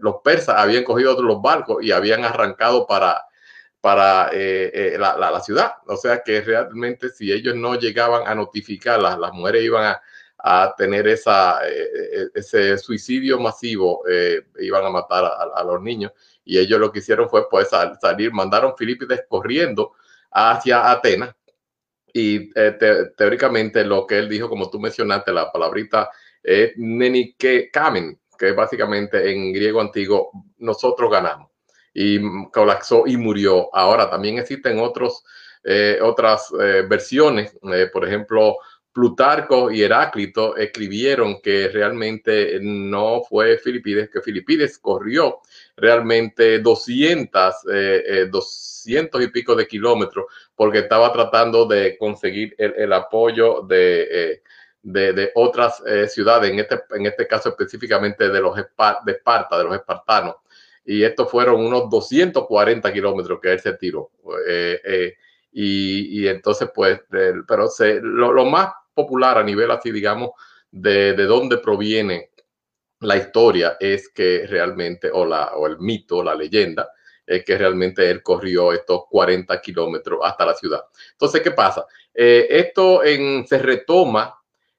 los persas habían cogido los barcos y habían arrancado para, para la, la, ciudad. O sea que realmente si ellos no llegaban a notificar, las, mujeres iban a, a tener esa, ese suicidio masivo, iban a matar a, los niños. Y ellos lo que hicieron fue pues, salir, mandaron Filipides corriendo hacia Atenas y eh, teóricamente lo que él dijo, como tú mencionaste, la palabrita es nenike kamen, que básicamente en griego antiguo nosotros ganamos. Y colapsó y murió. Ahora también existen otros, eh, otras eh, versiones, por ejemplo, Plutarco y Heráclito escribieron que realmente no fue Filipides, que Filipides corrió realmente 200, eh, 200 eh, y pico de kilómetros porque estaba tratando de conseguir el, apoyo de, eh, de, otras eh, ciudades, en este, en este caso específicamente de los de Esparta, de los espartanos. Y estos fueron unos 240 kilómetros que él se tiró. Y, y, entonces, pues, pero se, lo, lo más popular a nivel así, digamos, de, de dónde proviene la historia es que realmente, o, la, o el mito, la leyenda, es que realmente él corrió estos 40 kilómetros hasta la ciudad. Entonces, ¿qué pasa? Eh, esto en, se retoma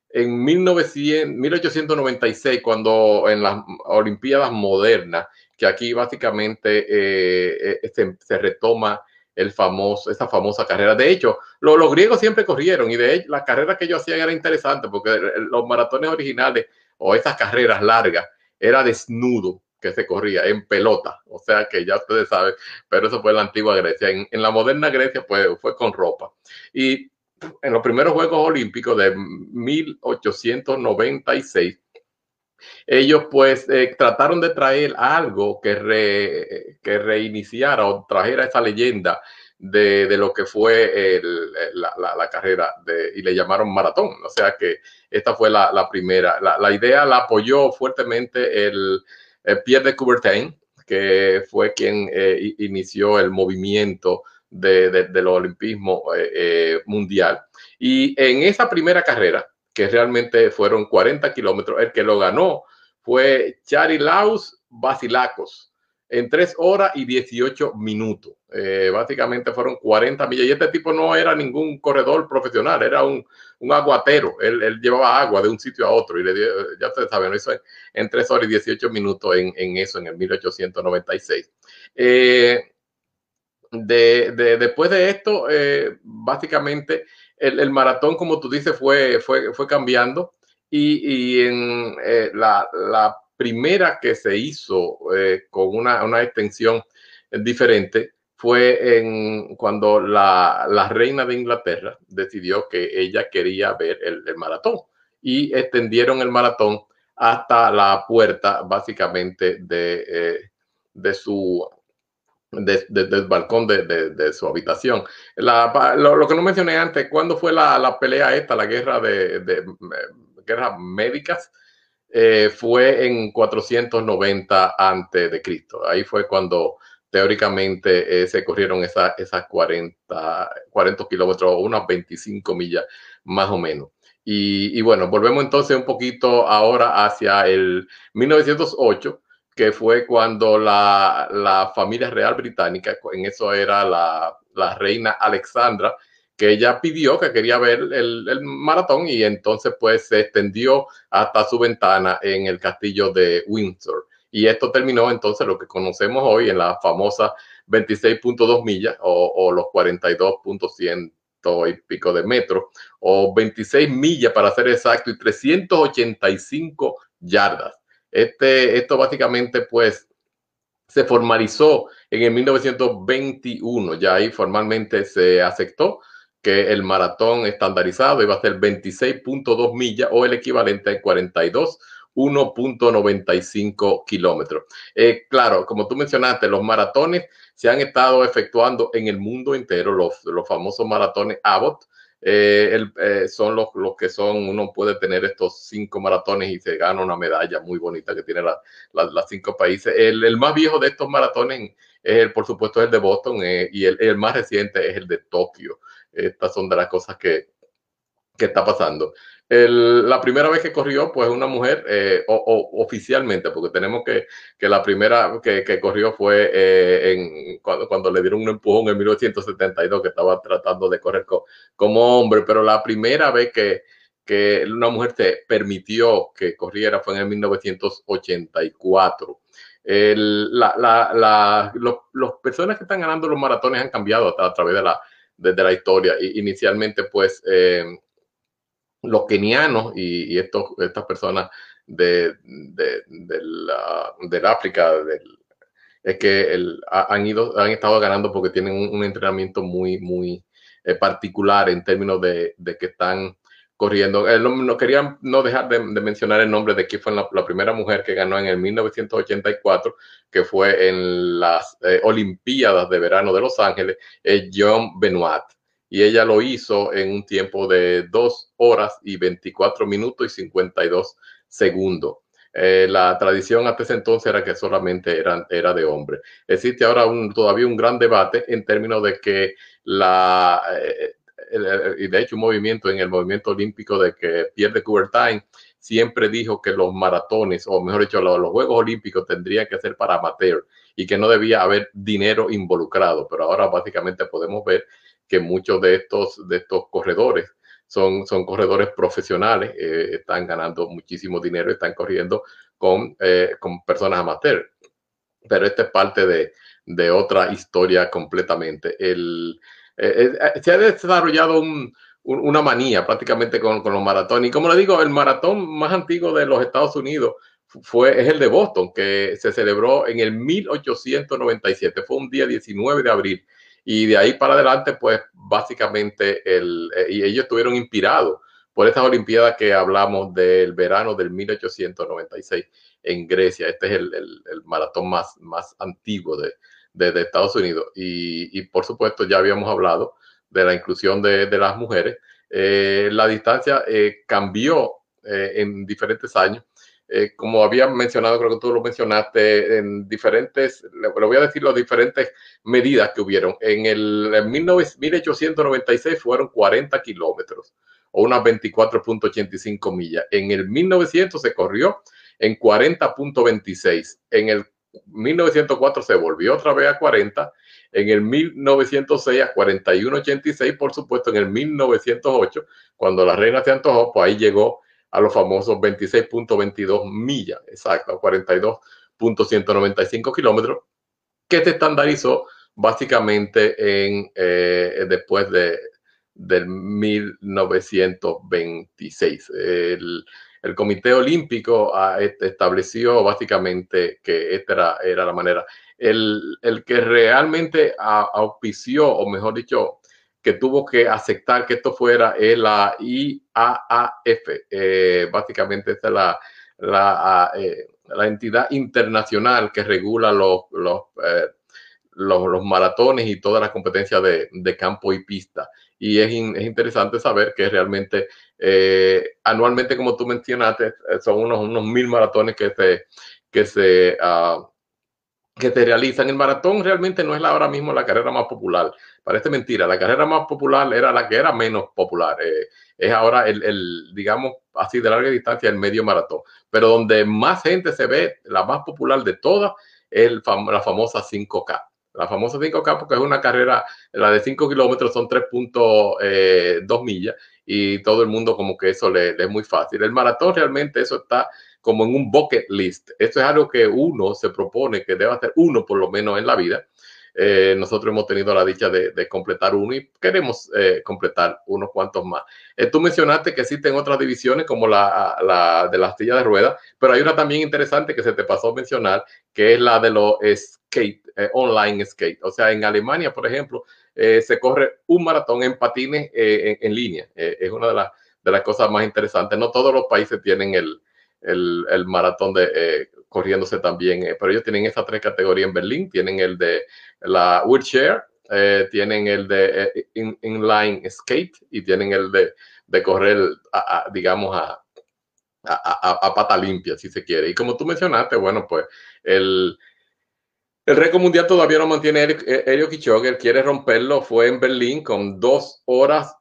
en 1900, 1896, cuando en las Olimpiadas modernas, que aquí básicamente eh, eh, se, se, retoma el famoso, esa famosa carrera. De hecho, los griegos siempre corrieron y de hecho la carrera que ellos hacían era interesante porque los maratones originales o esas carreras largas era desnudo que se corría en pelota, o sea que ya ustedes saben, pero eso fue en la antigua Grecia. En, en la moderna Grecia pues, fue con ropa. Y en los primeros Juegos Olímpicos de 1896, ellos pues eh, trataron de traer algo que, que reiniciara o trajera esa leyenda de, de lo que fue la, carrera de, y le llamaron maratón. O sea que esta fue la, primera. La, idea la apoyó fuertemente el, el, Pierre de Coubertin, que fue quien eh, inició el movimiento de, de, del olimpismo eh, eh, mundial. Y en esa primera carrera, que realmente fueron 40 kilómetros. El que lo ganó fue Charilaus Basilacos en 3 horas y 18 minutos. Eh, básicamente fueron 40 millas. Y este tipo no era ningún corredor profesional, era un, un aguatero. Él, él, llevaba agua de un sitio a otro y le dio, ya ustedes saben, lo hizo en, en 3 horas y 18 minutos en, en eso, en el 1896. Eh, de, de, después de esto, eh, básicamente el, maratón, como tú dices, fue, fue, fue cambiando. Y, y en eh, la, la, primera que se hizo eh, con una, una, extensión diferente fue en cuando la, la, reina de Inglaterra decidió que ella quería ver el, el maratón. Y extendieron el maratón hasta la puerta básicamente de, eh, de su de, de, del balcón de, de, su habitación. Lo, que no mencioné antes, ¿cuándo fue la, la pelea esta, la guerra de, guerras médicas? Eh, fue en 490 antes de Cristo. Ahí fue cuando teóricamente eh, se corrieron esas esa 40, 40 kilómetros, unas 25 millas más o menos. Y, y, bueno, volvemos entonces un poquito ahora hacia el 1908, que fue cuando la, la, familia real británica, en eso era la, la, reina Alexandra, que ella pidió que quería ver el, el, maratón y entonces pues se extendió hasta su ventana en el castillo de Windsor. Y esto terminó entonces lo que conocemos hoy en la famosa 26.2 millas o, o los 42.100 y pico de metros, o 26 millas para ser exacto, y 385 yardas. Este, esto básicamente pues se formalizó en el 1921, ya ahí formalmente se aceptó que el maratón estandarizado iba a ser 26.2 millas o el equivalente a 42 1.95 kilómetros. Eh, claro, como tú mencionaste, los maratones se han estado efectuando en el mundo entero, los, los famosos maratones Abbott, eh, el, eh, son los, los, que son, uno puede tener estos cinco maratones y se gana una medalla muy bonita que tiene las la, cinco países. El, el, más viejo de estos maratones es, el, por supuesto, el de Boston eh, y el, el, más reciente es el de Tokio. Estas son de las cosas que, que está pasando. La primera vez que corrió, pues una mujer, eh, o, oficialmente, porque tenemos que, que la primera que, que corrió fue eh, en, cuando, cuando, le dieron un empujón en 1972, que estaba tratando de correr como hombre, pero la primera vez que, que una mujer se permitió que corriera fue en el 1984. la, la, la, los, personas que están ganando los maratones han cambiado a, través de la, de, la historia. inicialmente, pues, eh, los kenianos y, estos, estas personas de, la, del África, es que han, ido, han estado ganando porque tienen un, entrenamiento muy, muy eh, particular en términos de, que están corriendo. Eh, no, quería no dejar de, mencionar el nombre de quién fue la, primera mujer que ganó en el 1984, que fue en las eh, Olimpiadas de Verano de Los Ángeles, es John Benoit y ella lo hizo en un tiempo de 2 horas y 24 minutos y 52 segundos. Eh, la tradición hasta ese entonces era que solamente era, era de hombre. Existe ahora un, todavía un gran debate en términos de que la, eh, y de hecho un movimiento en el movimiento olímpico de que Pierre de Coubertin siempre dijo que los maratones, o mejor dicho, los, los Juegos Olímpicos tendrían que ser para amateur y que no debía haber dinero involucrado. Pero ahora básicamente podemos ver que muchos de estos, de estos corredores son, son corredores profesionales, eh, están ganando muchísimo dinero, están corriendo con, eh, con personas amateur. Pero esta es parte de, de otra historia completamente. El, eh, se ha desarrollado un, una manía prácticamente con, con, los maratones. Y como le digo, el maratón más antiguo de los Estados Unidos fue, es el de Boston, que se celebró en el 1897. Fue un día 19 de abril y de ahí para adelante, pues básicamente el, eh, y ellos estuvieron inspirados por estas Olimpiadas que hablamos del verano del 1896 en Grecia. Este es el, el, maratón más, más antiguo de, Estados Unidos. Y, y, por supuesto ya habíamos hablado de la inclusión de, de las mujeres. Eh, la distancia eh, cambió en diferentes años eh, como había mencionado, creo que tú lo mencionaste, en diferentes, le, voy a decir las diferentes medidas que hubieron. En el en 1896 fueron 40 kilómetros o unas 24.85 millas. En el 1900 se corrió en 40.26. En el 1904 se volvió otra vez a 40. En el 1906 a 41.86, por supuesto, en el 1908, cuando la reina se antojó, pues ahí llegó a los famosos 26.22 millas, exacto, 42.195 kilómetros, que se estandarizó básicamente en, eh, después de, del 1926. El, el Comité Olímpico ah, estableció básicamente que esta era, era la manera. El, el que realmente auspició, o mejor dicho, que tuvo que aceptar que esto fuera la IAAF. Eh, básicamente esta es la, la, eh, la, entidad internacional que regula los, los, eh, los, maratones y todas las competencias de, de campo y pista. Y es, es interesante saber que realmente anualmente, como tú mencionaste, son unos, unos mil maratones que se, que se uh, que te realizan. El maratón realmente no es ahora mismo la carrera más popular. Parece mentira. La carrera más popular era la que era menos popular. Eh, es ahora el, el, digamos, así de larga distancia, el medio maratón. Pero donde más gente se ve, la más popular de todas, es la famosa 5K. La famosa 5K porque es una carrera, la de 5 kilómetros son 3.2 eh, millas y todo el mundo como que eso le es muy fácil. El maratón realmente eso está como en un bucket list. Esto es algo que uno se propone que debe hacer uno por lo menos en la vida. Eh, nosotros hemos tenido la dicha de, completar uno y queremos eh, completar unos cuantos más. Eh, tú mencionaste que existen otras divisiones como la, la de las sillas de ruedas, pero hay una también interesante que se te pasó a mencionar, que es la de los skate, online skate. O sea, en Alemania, por ejemplo, se corre un maratón en patines en, en, línea. es una de las, de las cosas más interesantes. No todos los países tienen el, el, el maratón de eh, corriéndose también, eh, pero ellos tienen esas tres categorías en Berlín, tienen el de la wheelchair, eh, tienen el de inline skate y tienen el de, de correr, digamos, a, a, a, pata limpia, si se quiere. Y como tú mencionaste, bueno, pues el, el récord mundial todavía lo mantiene Elio Kichogue, él quiere romperlo, fue en Berlín con dos horas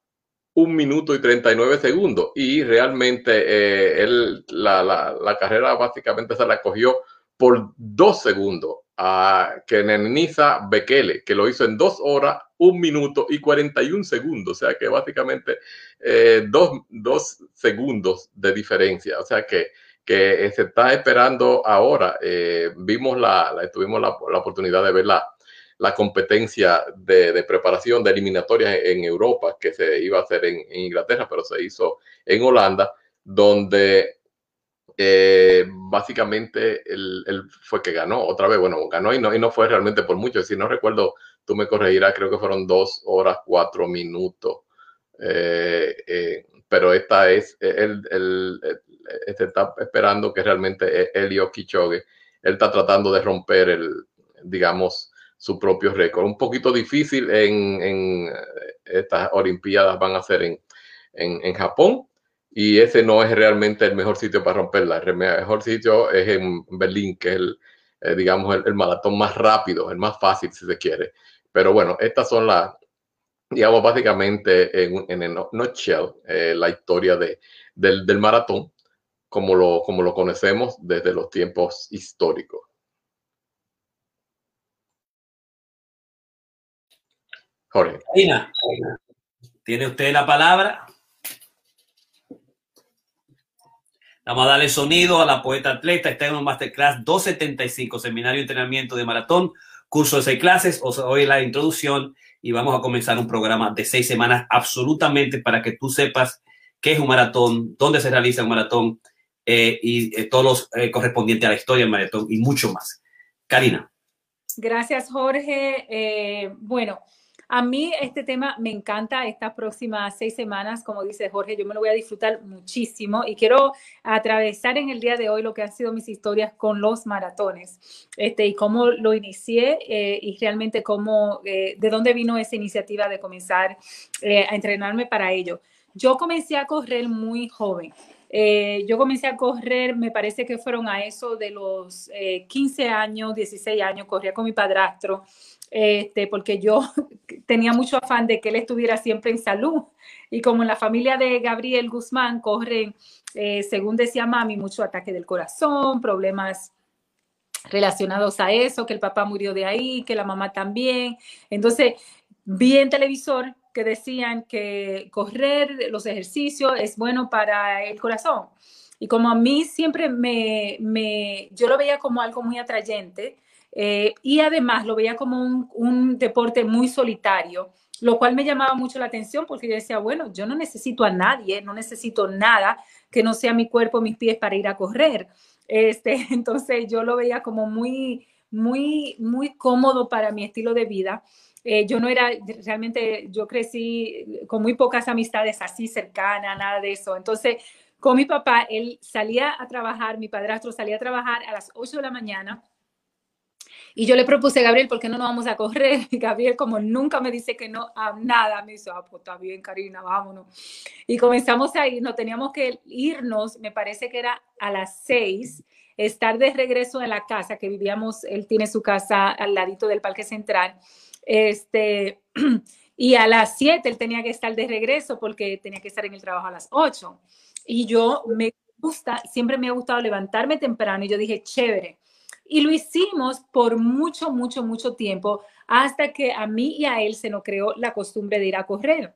un minuto y 39 segundos. Y realmente eh, él, la, la, carrera básicamente se la cogió por dos segundos a Kenenisa Bekele, que lo hizo en dos horas, un minuto y 41 segundos. O sea que básicamente eh, dos, dos, segundos de diferencia. O sea que, que se está esperando ahora. Eh, vimos la, la tuvimos la, la, oportunidad de ver la, la competencia de, preparación de eliminatorias en Europa que se iba a hacer en, Inglaterra, pero se hizo en Holanda, donde eh, básicamente él, fue que ganó otra vez. Bueno, ganó y no, y no fue realmente por mucho. Si no recuerdo, tú me corregirás, creo que fueron dos horas, cuatro minutos. Eh, eh, pero esta es, él, él, está esperando que realmente Elio Kichogue, él está tratando de romper el, digamos, su propio récord. Un poquito difícil en, en estas Olimpiadas van a ser en, en, Japón y ese no es realmente el mejor sitio para romperla. El mejor sitio es en Berlín, que es el, eh, digamos, el, el, maratón más rápido, el más fácil si se quiere. Pero bueno, estas son las, digamos, básicamente en, en el nutshell, eh, la historia de, del, del maratón, como lo, como lo conocemos desde los tiempos históricos. Jorge. Karina, ¿tiene usted la palabra? Vamos a darle sonido a la poeta atleta. Está en un Masterclass 275, Seminario de Entrenamiento de Maratón, curso de seis clases. Hoy la introducción y vamos a comenzar un programa de seis semanas absolutamente para que tú sepas qué es un maratón, dónde se realiza un maratón eh, y eh, todos los eh, correspondientes a la historia del maratón y mucho más. Karina. Gracias, Jorge. Eh, bueno, a mí este tema me encanta estas próximas seis semanas, como dice Jorge, yo me lo voy a disfrutar muchísimo y quiero atravesar en el día de hoy lo que han sido mis historias con los maratones este, y cómo lo inicié eh, y realmente cómo, eh, de dónde vino esa iniciativa de comenzar eh, a entrenarme para ello. Yo comencé a correr muy joven. Yo comencé a correr, me parece que fueron a eso de los eh, 15 años, 16 años, corría con mi padrastro este, porque yo tenía mucho afán de que él estuviera siempre en salud. Y como en la familia de Gabriel Guzmán corren, eh, según decía mami, mucho ataque del corazón, problemas relacionados a eso, que el papá murió de ahí, que la mamá también. Entonces, vi en televisor que decían que correr, los ejercicios es bueno para el corazón. Y como a mí siempre me, me yo lo veía como algo muy atrayente, eh, y además lo veía como un, deporte muy solitario, lo cual me llamaba mucho la atención porque yo decía, bueno, yo no necesito a nadie, no necesito nada que no sea mi cuerpo, mis pies para ir a correr. Este, entonces yo lo veía como muy, muy, muy cómodo para mi estilo de vida. Eh, yo no era, realmente, yo crecí con muy pocas amistades así cercanas, nada de eso. Entonces, con mi papá, él salía a trabajar, mi padrastro salía a trabajar a las 8 de la mañana y yo le propuse Gabriel, ¿por qué no nos vamos a correr? Y Gabriel, como nunca me dice que no a nada, me dice, ah, pues está bien, Karina, vámonos. Y comenzamos a ir, no teníamos que irnos, me parece que era a las seis, estar de regreso en la casa, que vivíamos, él tiene su casa al ladito del Parque Central. Este, y a las siete él tenía que estar de regreso porque tenía que estar en el trabajo a las ocho. Y yo me gusta, siempre me ha gustado levantarme temprano y yo dije, chévere y lo hicimos por mucho, mucho, mucho tiempo hasta que a mí y a él se nos creó la costumbre de ir a correr.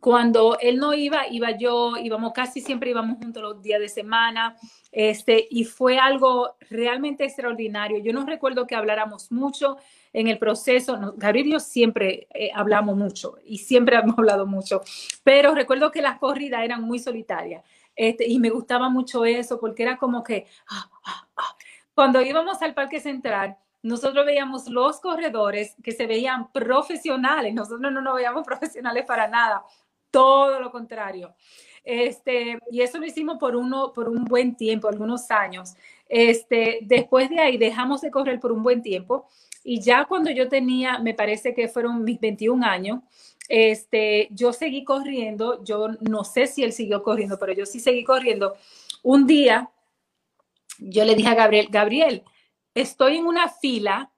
Cuando él no iba, iba yo, íbamos casi siempre íbamos juntos los días de semana, este, y fue algo realmente extraordinario. Yo no recuerdo que habláramos mucho en el proceso. Gabriel y yo siempre eh, hablamos mucho y siempre hemos hablado mucho, pero recuerdo que las corridas eran muy solitarias. Este, y me gustaba mucho eso porque era como que, ah, ah, ah, cuando íbamos al Parque Central, nosotros veíamos los corredores que se veían profesionales, nosotros no nos veíamos profesionales para nada, todo lo contrario. Este, y eso lo hicimos por, uno, por un buen tiempo, algunos años. Este, después de ahí dejamos de correr por un buen tiempo y ya cuando yo tenía, me parece que fueron mis 21 años, este, yo seguí corriendo, yo no sé si él siguió corriendo, pero yo sí seguí corriendo. Un día yo le dije a Gabriel, Gabriel, estoy en una fila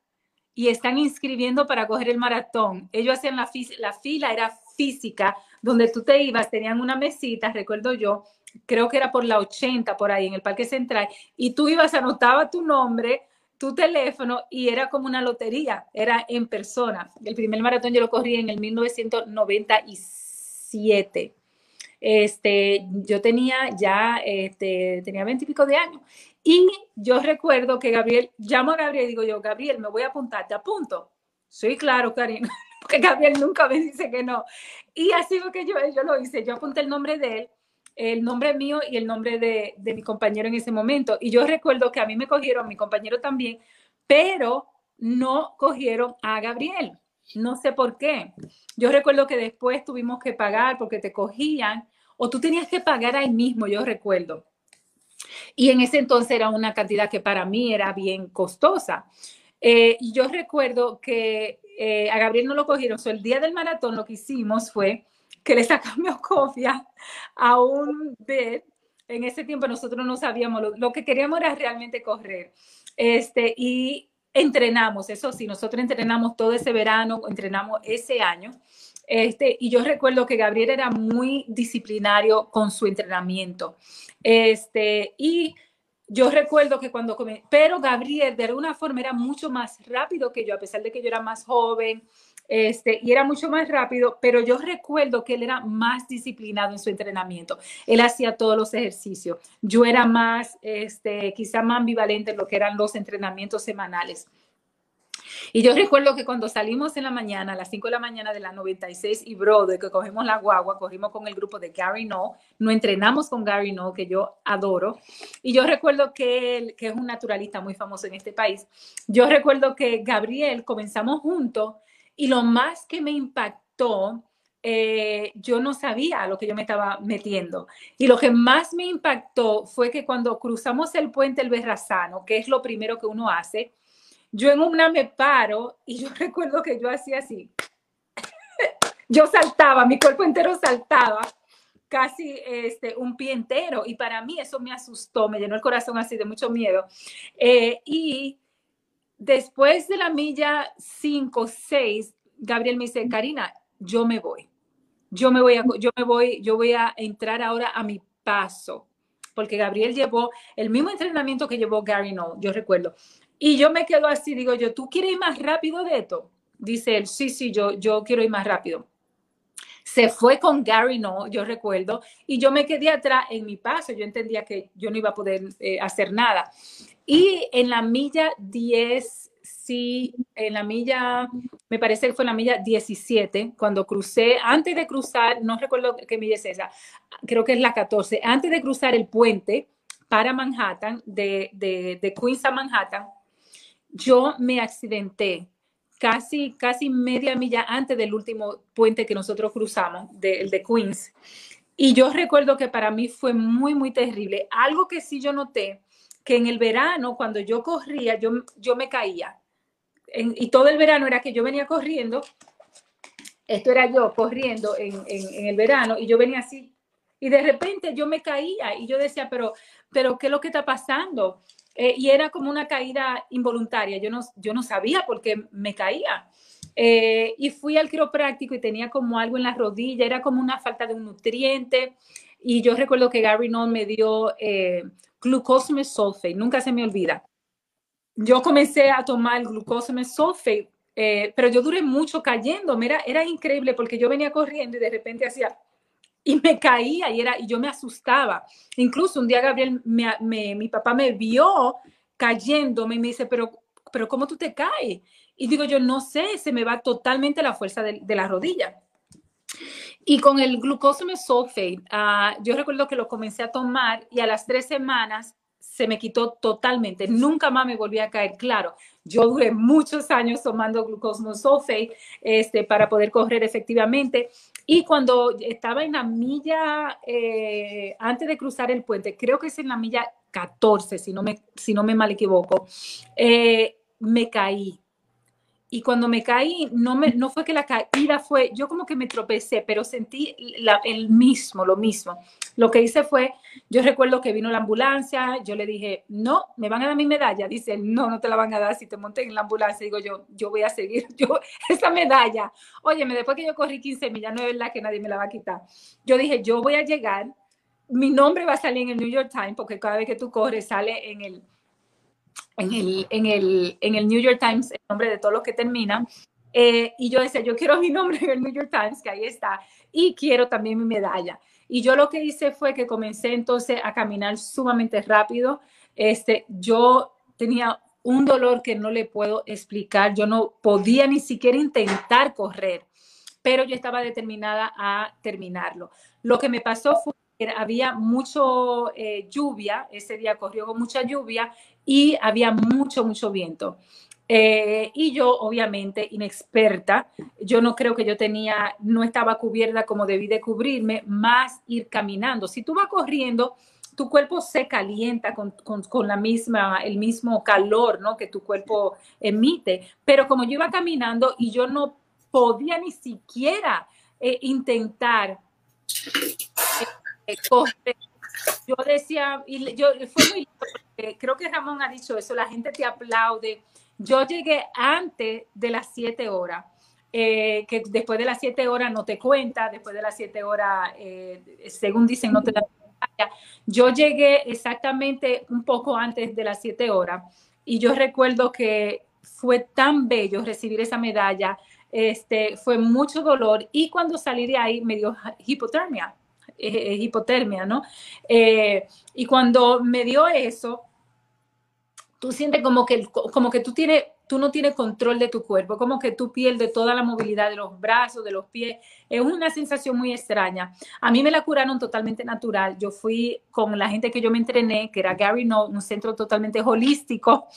y están inscribiendo para coger el maratón. Ellos hacían la, la fila, era física donde tú te ibas, tenían una mesita, recuerdo yo, creo que era por la 80, por ahí, en el Parque Central, y tú ibas, anotaba tu nombre, tu teléfono, y era como una lotería, era en persona. El primer maratón yo lo corrí en el 1997. Este, yo tenía ya, este, tenía veintipico de años. Y yo recuerdo que Gabriel, llamo a Gabriel y digo yo, Gabriel, me voy a apuntar, te apunto. Sí, claro, Karina, porque Gabriel nunca me dice que no. Y así fue que yo, yo lo hice, yo apunté el nombre de él, el nombre mío y el nombre de, de mi compañero en ese momento. Y yo recuerdo que a mí me cogieron, a mi compañero también, pero no cogieron a Gabriel. No sé por qué. Yo recuerdo que después tuvimos que pagar porque te cogían o tú tenías que pagar ahí mismo, yo recuerdo. Y en ese entonces era una cantidad que para mí era bien costosa. Eh, y yo recuerdo que eh, a Gabriel no lo cogieron. El día del maratón lo que hicimos fue que le sacamos copia a un bed. En ese tiempo nosotros no sabíamos, lo, lo, que queríamos era realmente correr. Este, y entrenamos, eso sí, nosotros entrenamos todo ese verano, entrenamos ese año. Este, y yo recuerdo que Gabriel era muy disciplinario con su entrenamiento. Este, y yo recuerdo que cuando comí, pero Gabriel de alguna forma era mucho más rápido que yo, a pesar de que yo era más joven, este, y era mucho más rápido, pero yo recuerdo que él era más disciplinado en su entrenamiento. Él hacía todos los ejercicios. Yo era más, este, quizá más ambivalente en lo que eran los entrenamientos semanales. Y yo recuerdo que cuando salimos en la mañana, a las 5 de la mañana de la 96 y Brother, que cogimos la guagua, corrimos con el grupo de Gary No, no entrenamos con Gary No, que yo adoro. Y yo recuerdo que él, que es un naturalista muy famoso en este país, yo recuerdo que Gabriel comenzamos juntos y lo más que me impactó, eh, yo no sabía a lo que yo me estaba metiendo. Y lo que más me impactó fue que cuando cruzamos el puente El Berrazano, que es lo primero que uno hace, yo en una me paro y yo recuerdo que yo hacía así. yo saltaba, mi cuerpo entero saltaba, casi este, un pie entero. Y para mí eso me asustó, me llenó el corazón así de mucho miedo. Eh, y después de la milla 5, 6, Gabriel me dice, Karina, yo me voy. Yo me voy a, yo me voy, yo voy a entrar ahora a mi paso, porque Gabriel llevó el mismo entrenamiento que llevó Gary No, yo recuerdo. Y yo me quedo así, digo yo, ¿tú quieres ir más rápido de esto? Dice él, sí, sí, yo, yo quiero ir más rápido. Se fue con Gary, no, yo recuerdo, y yo me quedé atrás en mi paso, yo entendía que yo no iba a poder eh, hacer nada. Y en la milla 10, sí, en la milla, me parece que fue en la milla 17, cuando crucé, antes de cruzar, no recuerdo qué milla es esa, creo que es la 14, antes de cruzar el puente para Manhattan, de, de, de Queens a Manhattan, yo me accidenté casi, casi media milla antes del último puente que nosotros cruzamos, el de Queens. Y yo recuerdo que para mí fue muy, muy terrible. Algo que sí yo noté, que en el verano, cuando yo corría, yo, yo me caía. y todo el verano era que yo venía corriendo. Esto era yo corriendo en, en, en, el verano y yo venía así. Y de repente yo me caía y yo decía, pero, pero ¿qué es lo que está pasando? Eh, y era como una caída involuntaria. Yo no, yo no sabía por qué me caía. Eh, y fui al quiropráctico y tenía como algo en la rodilla, era como una falta de un nutriente. Y yo recuerdo que Gary No me dio eh, glucosamine sulfate, nunca se me olvida. Yo comencé a tomar glucosamine sulfate, eh, pero yo duré mucho cayendo. Era, era increíble porque yo venía corriendo y de repente hacía y me caía y, era, y yo me asustaba. Incluso un día Gabriel, me, mi papá me vio cayéndome y me dice, pero, pero ¿cómo tú te caes? Y digo yo, no sé, se me va totalmente la fuerza de, la rodilla. Y con el glucosamine sulfate, uh, yo recuerdo que lo comencé a tomar y a las tres semanas se me quitó totalmente. Nunca más me volví a caer. Claro, yo duré muchos años tomando glucosamine sulfate este, para poder correr efectivamente. Y cuando estaba en la milla, eh, antes de cruzar el puente, creo que es en la milla 14, si no me, si no me mal equivoco, eh, me caí. Y cuando me caí, no, me, no fue que la caída fue, yo como que me tropecé, pero sentí el mismo, lo mismo. Lo que hice fue, yo recuerdo que vino la ambulancia, yo le dije, no, me van a dar mi medalla. Dice, no, no te la van a dar si te monté en la ambulancia. Digo yo, yo voy a seguir, yo, esa medalla. Óyeme, después que yo corrí 15 millas, no es verdad que nadie me la va a quitar. Yo dije, yo voy a llegar, mi nombre va a salir en el New York Times, porque cada vez que tú corres sale en el, en el, en el, en el New York Times el nombre de todos los que terminan. Eh, y yo decía, yo quiero mi nombre en el New York Times, que ahí está, y quiero también mi medalla. Y yo lo que hice fue que comencé entonces a caminar sumamente rápido. Este, yo tenía un dolor que no le puedo explicar, yo no podía ni siquiera intentar correr, pero yo estaba determinada a terminarlo. Lo que me pasó fue había mucho eh, lluvia, ese día corrió con mucha lluvia y había mucho, mucho viento. Eh, y yo, obviamente, inexperta, yo no creo que yo tenía, no estaba cubierta como debí de cubrirme, más ir caminando. Si tú vas corriendo, tu cuerpo se calienta con, con, la misma, el mismo calor ¿no? que tu cuerpo emite. Pero como yo iba caminando y yo no podía ni siquiera eh, intentar yo decía, y yo, fue muy creo que Ramón ha dicho eso, la gente te aplaude. Yo llegué antes de las siete horas. Eh, que después de las siete horas no te cuenta, después de las siete horas, eh, según dicen, no te da Yo llegué exactamente un poco antes de las siete horas y yo recuerdo que fue tan bello recibir esa medalla, este, fue mucho dolor y cuando salí de ahí me dio hipotermia es, hipotermia, ¿no? Eh, y cuando me dio eso, tú sientes como que, como que tú, tienes, tú no tienes control de tu cuerpo, como que tú pierdes toda la movilidad de los brazos, de los pies. Es una sensación muy extraña. A mí me la curaron totalmente natural. Yo fui con la gente que yo me entrené, que era Gary No, un centro totalmente holístico.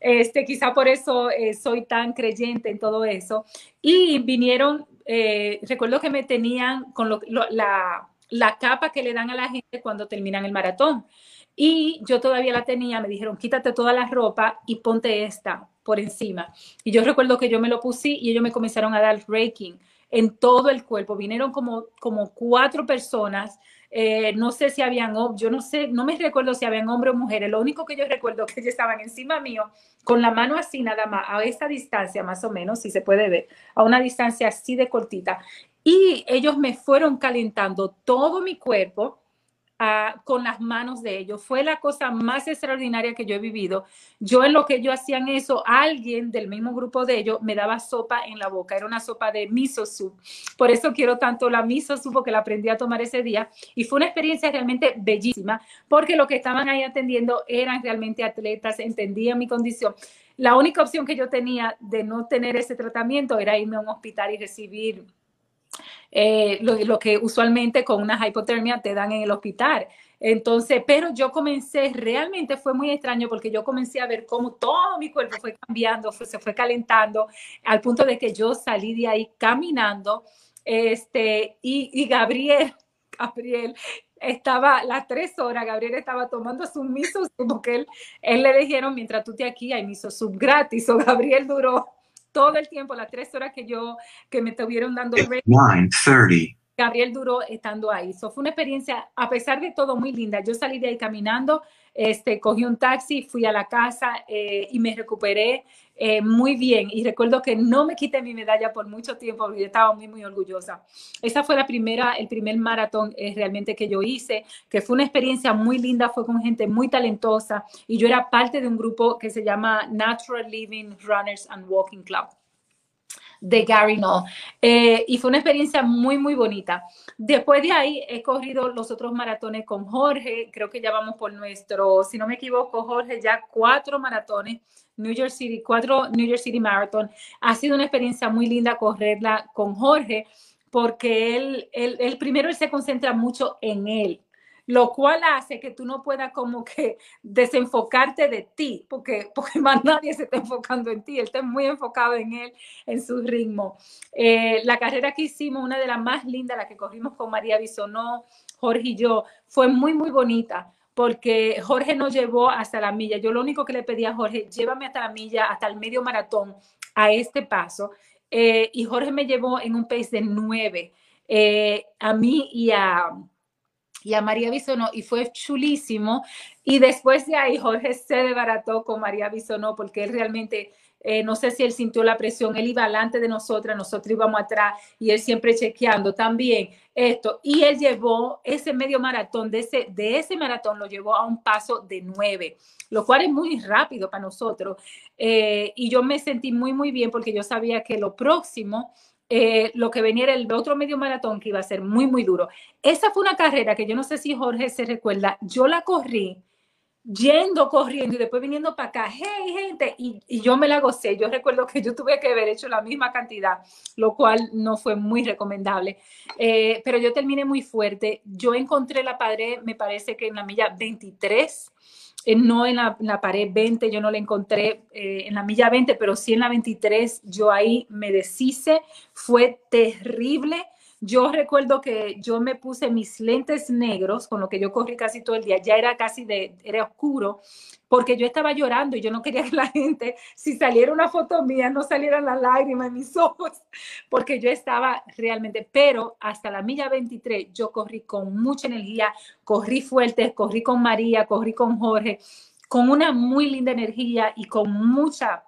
Este, quizá por eso eh, soy tan creyente en todo eso. Y vinieron, eh, recuerdo que me tenían con la la capa que le dan a la gente cuando terminan el maratón. Y yo todavía la tenía, me dijeron, quítate toda la ropa y ponte esta por encima. Y yo recuerdo que yo me lo puse y ellos me comenzaron a dar raking en todo el cuerpo. Vinieron como, como cuatro personas. Eh, no sé si habían, yo no sé, no me recuerdo si habían hombres o mujeres. Lo único que yo recuerdo que ellos estaban encima mío, con la mano así nada más, a esa distancia más o menos, si se puede ver, a una distancia así de cortita. Y ellos me fueron calentando todo mi cuerpo ah, con las manos de ellos. Fue la cosa más extraordinaria que yo he vivido. Yo en lo que ellos hacían eso, alguien del mismo grupo de ellos me daba sopa en la boca. Era una sopa de miso soup. Por eso quiero tanto la miso soup porque la aprendí a tomar ese día. Y fue una experiencia realmente bellísima porque lo que estaban ahí atendiendo eran realmente atletas, entendían mi condición. La única opción que yo tenía de no tener ese tratamiento era irme a un hospital y recibir eh, lo, que usualmente con una hipotermia te dan en el hospital. Entonces, pero yo comencé, realmente fue muy extraño porque yo comencé a ver cómo todo mi cuerpo fue cambiando, se fue calentando, al punto de que yo salí de ahí caminando, este, y, Gabriel, Gabriel, estaba las tres horas, Gabriel estaba tomando su miso porque él, él le dijeron, mientras tú estés aquí hay miso sub gratis, o Gabriel duró todo el tiempo, las tres horas que yo, que me estuvieron dando. 9.30. Gabriel duró estando ahí. Eso fue una experiencia, a pesar de todo, muy linda. Yo salí de ahí caminando, este, cogí un taxi, fui a la casa eh, y me recuperé eh, muy bien. Y recuerdo que no me quité mi medalla por mucho tiempo porque yo estaba muy, muy orgullosa. Esa fue la primera, el primer maratón eh, realmente que yo hice, que fue una experiencia muy linda, fue con gente muy talentosa y yo era parte de un grupo que se llama Natural Living Runners and Walking Club de Gary No. Eh, y fue una experiencia muy, muy bonita. Después de ahí he corrido los otros maratones con Jorge. Creo que ya vamos por nuestro, si no me equivoco, Jorge, ya cuatro maratones. New York City, cuatro New York City Marathon. Ha sido una experiencia muy linda correrla con Jorge porque él, él, primero él se concentra mucho en él lo cual hace que tú no puedas como que desenfocarte de ti, porque, porque más nadie se está enfocando en ti, él está muy enfocado en él, en su ritmo. Eh, la carrera que hicimos, una de las más lindas, la que corrimos con María Bisonó, Jorge y yo, fue muy, muy bonita, porque Jorge nos llevó hasta la milla. Yo lo único que le pedí a Jorge, llévame hasta la milla, hasta el medio maratón, a este paso. Eh, y Jorge me llevó en un pace de nueve, eh, a mí y a, y a María Bisonó, y fue chulísimo. Y después de ahí, Jorge se desbarató con María Bisonó, porque él realmente eh, no sé si él sintió la presión, él iba delante de nosotras, nosotros íbamos atrás y él siempre chequeando también esto. Y él llevó ese medio maratón, de ese, de ese maratón lo llevó a un paso de nueve, lo cual es muy rápido para nosotros. Eh, y yo me sentí muy, muy bien porque yo sabía que lo próximo... Eh, lo que venía era el otro medio maratón que iba a ser muy, muy duro. Esa fue una carrera que yo no sé si Jorge se recuerda, yo la corrí yendo corriendo y después viniendo para acá, hey gente, y, yo me la gocé. Yo recuerdo que yo tuve que haber hecho la misma cantidad, lo cual no fue muy recomendable, eh, pero yo terminé muy fuerte. Yo encontré la pared, me parece que en la milla 23, eh, no en la, pared 20, yo no la encontré eh, en la milla 20, pero sí en la 23, yo ahí me deshice, fue terrible yo recuerdo que yo me puse mis lentes negros, con lo que yo corrí casi todo el día, ya era casi de, era oscuro, porque yo estaba llorando y yo no quería que la gente, si saliera una foto mía, no salieran las lágrimas en mis ojos, porque yo estaba realmente, pero hasta la milla 23 yo corrí con mucha energía, corrí fuerte, corrí con María, corrí con Jorge, con una muy linda energía y con mucha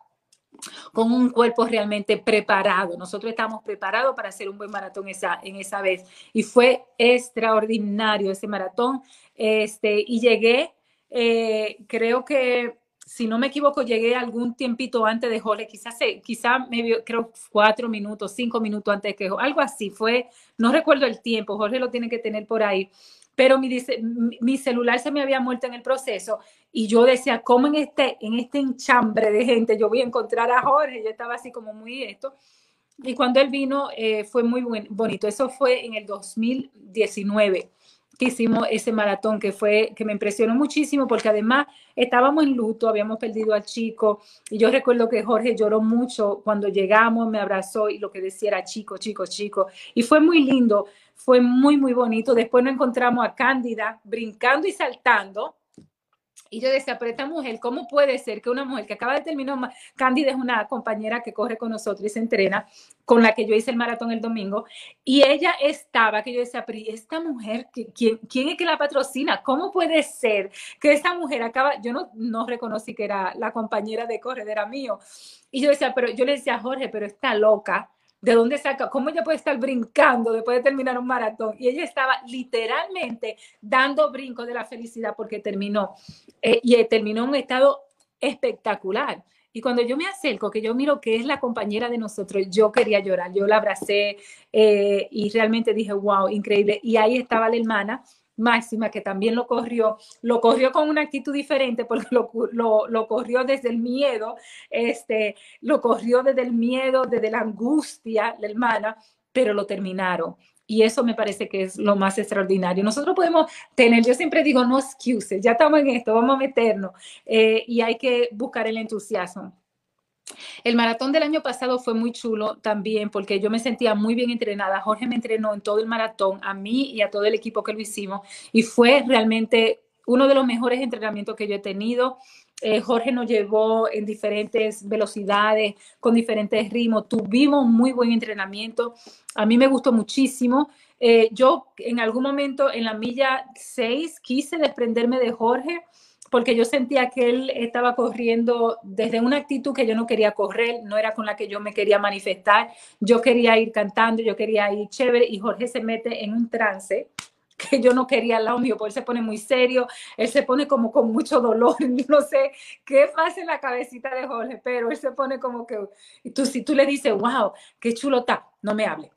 con un cuerpo realmente preparado. Nosotros estamos preparados para hacer un buen maratón esa, en esa vez. Y fue extraordinario ese maratón. Este, y llegué, eh, creo que, si no me equivoco, llegué algún tiempito antes de Jorge, quizás, quizás me vio, creo, cuatro minutos, cinco minutos antes de que algo así fue, no recuerdo el tiempo, Jorge lo tiene que tener por ahí pero mi, mi, celular se me había muerto en el proceso y yo decía, ¿cómo en este, en este enchambre de gente yo voy a encontrar a Jorge? Yo estaba así como muy esto. Y cuando él vino eh, fue muy bonito. Eso fue en el 2019 que hicimos ese maratón que fue que me impresionó muchísimo porque además estábamos en luto, habíamos perdido al chico y yo recuerdo que Jorge lloró mucho cuando llegamos, me abrazó y lo que decía era chico, chico, chico y fue muy lindo fue muy, muy bonito. Después nos encontramos a Cándida brincando y saltando. Y yo decía, pero esta mujer, ¿cómo puede ser que una mujer que acaba de terminar, Cándida es una compañera que corre con nosotros y se entrena, con la que yo hice el maratón el domingo, y ella estaba, que yo decía, pero esta mujer, ¿quién, quién es que la patrocina? ¿Cómo puede ser que esa mujer acaba, yo no, no reconocí que era la compañera de corredera mío, y yo decía, pero yo le decía a Jorge, pero está loca, ¿De dónde saca? ¿Cómo ella puede estar brincando después de terminar un maratón? Y ella estaba literalmente dando brinco de la felicidad porque terminó. Eh, y terminó en un estado espectacular. Y cuando yo me acerco, que yo miro que es la compañera de nosotros, yo quería llorar, yo la abracé eh, y realmente dije, wow, increíble. Y ahí estaba la hermana Máxima, que también lo corrió, lo corrió con una actitud diferente porque lo, lo, corrió desde el miedo, este, lo corrió desde el miedo, desde la angustia, la hermana, pero lo terminaron. Y eso me parece que es lo más extraordinario. Nosotros podemos tener, yo siempre digo, no excuses, ya estamos en esto, vamos a meternos eh, y hay que buscar el entusiasmo. El maratón del año pasado fue muy chulo también porque yo me sentía muy bien entrenada. Jorge me entrenó en todo el maratón, a mí y a todo el equipo que lo hicimos, y fue realmente uno de los mejores entrenamientos que yo he tenido. Eh, Jorge nos llevó en diferentes velocidades, con diferentes ritmos. Tuvimos muy buen entrenamiento. A mí me gustó muchísimo. Eh, yo en algún momento en la milla 6 quise desprenderme de Jorge porque yo sentía que él estaba corriendo desde una actitud que yo no quería correr, no era con la que yo me quería manifestar, yo quería ir cantando, yo quería ir chévere y Jorge se mete en un trance que yo no quería al lado mío, porque él se pone muy serio, él se pone como con mucho dolor, no sé qué pasa en la cabecita de Jorge, pero él se pone como que, y tú, si tú le dices, wow, qué chulo está, no me hable,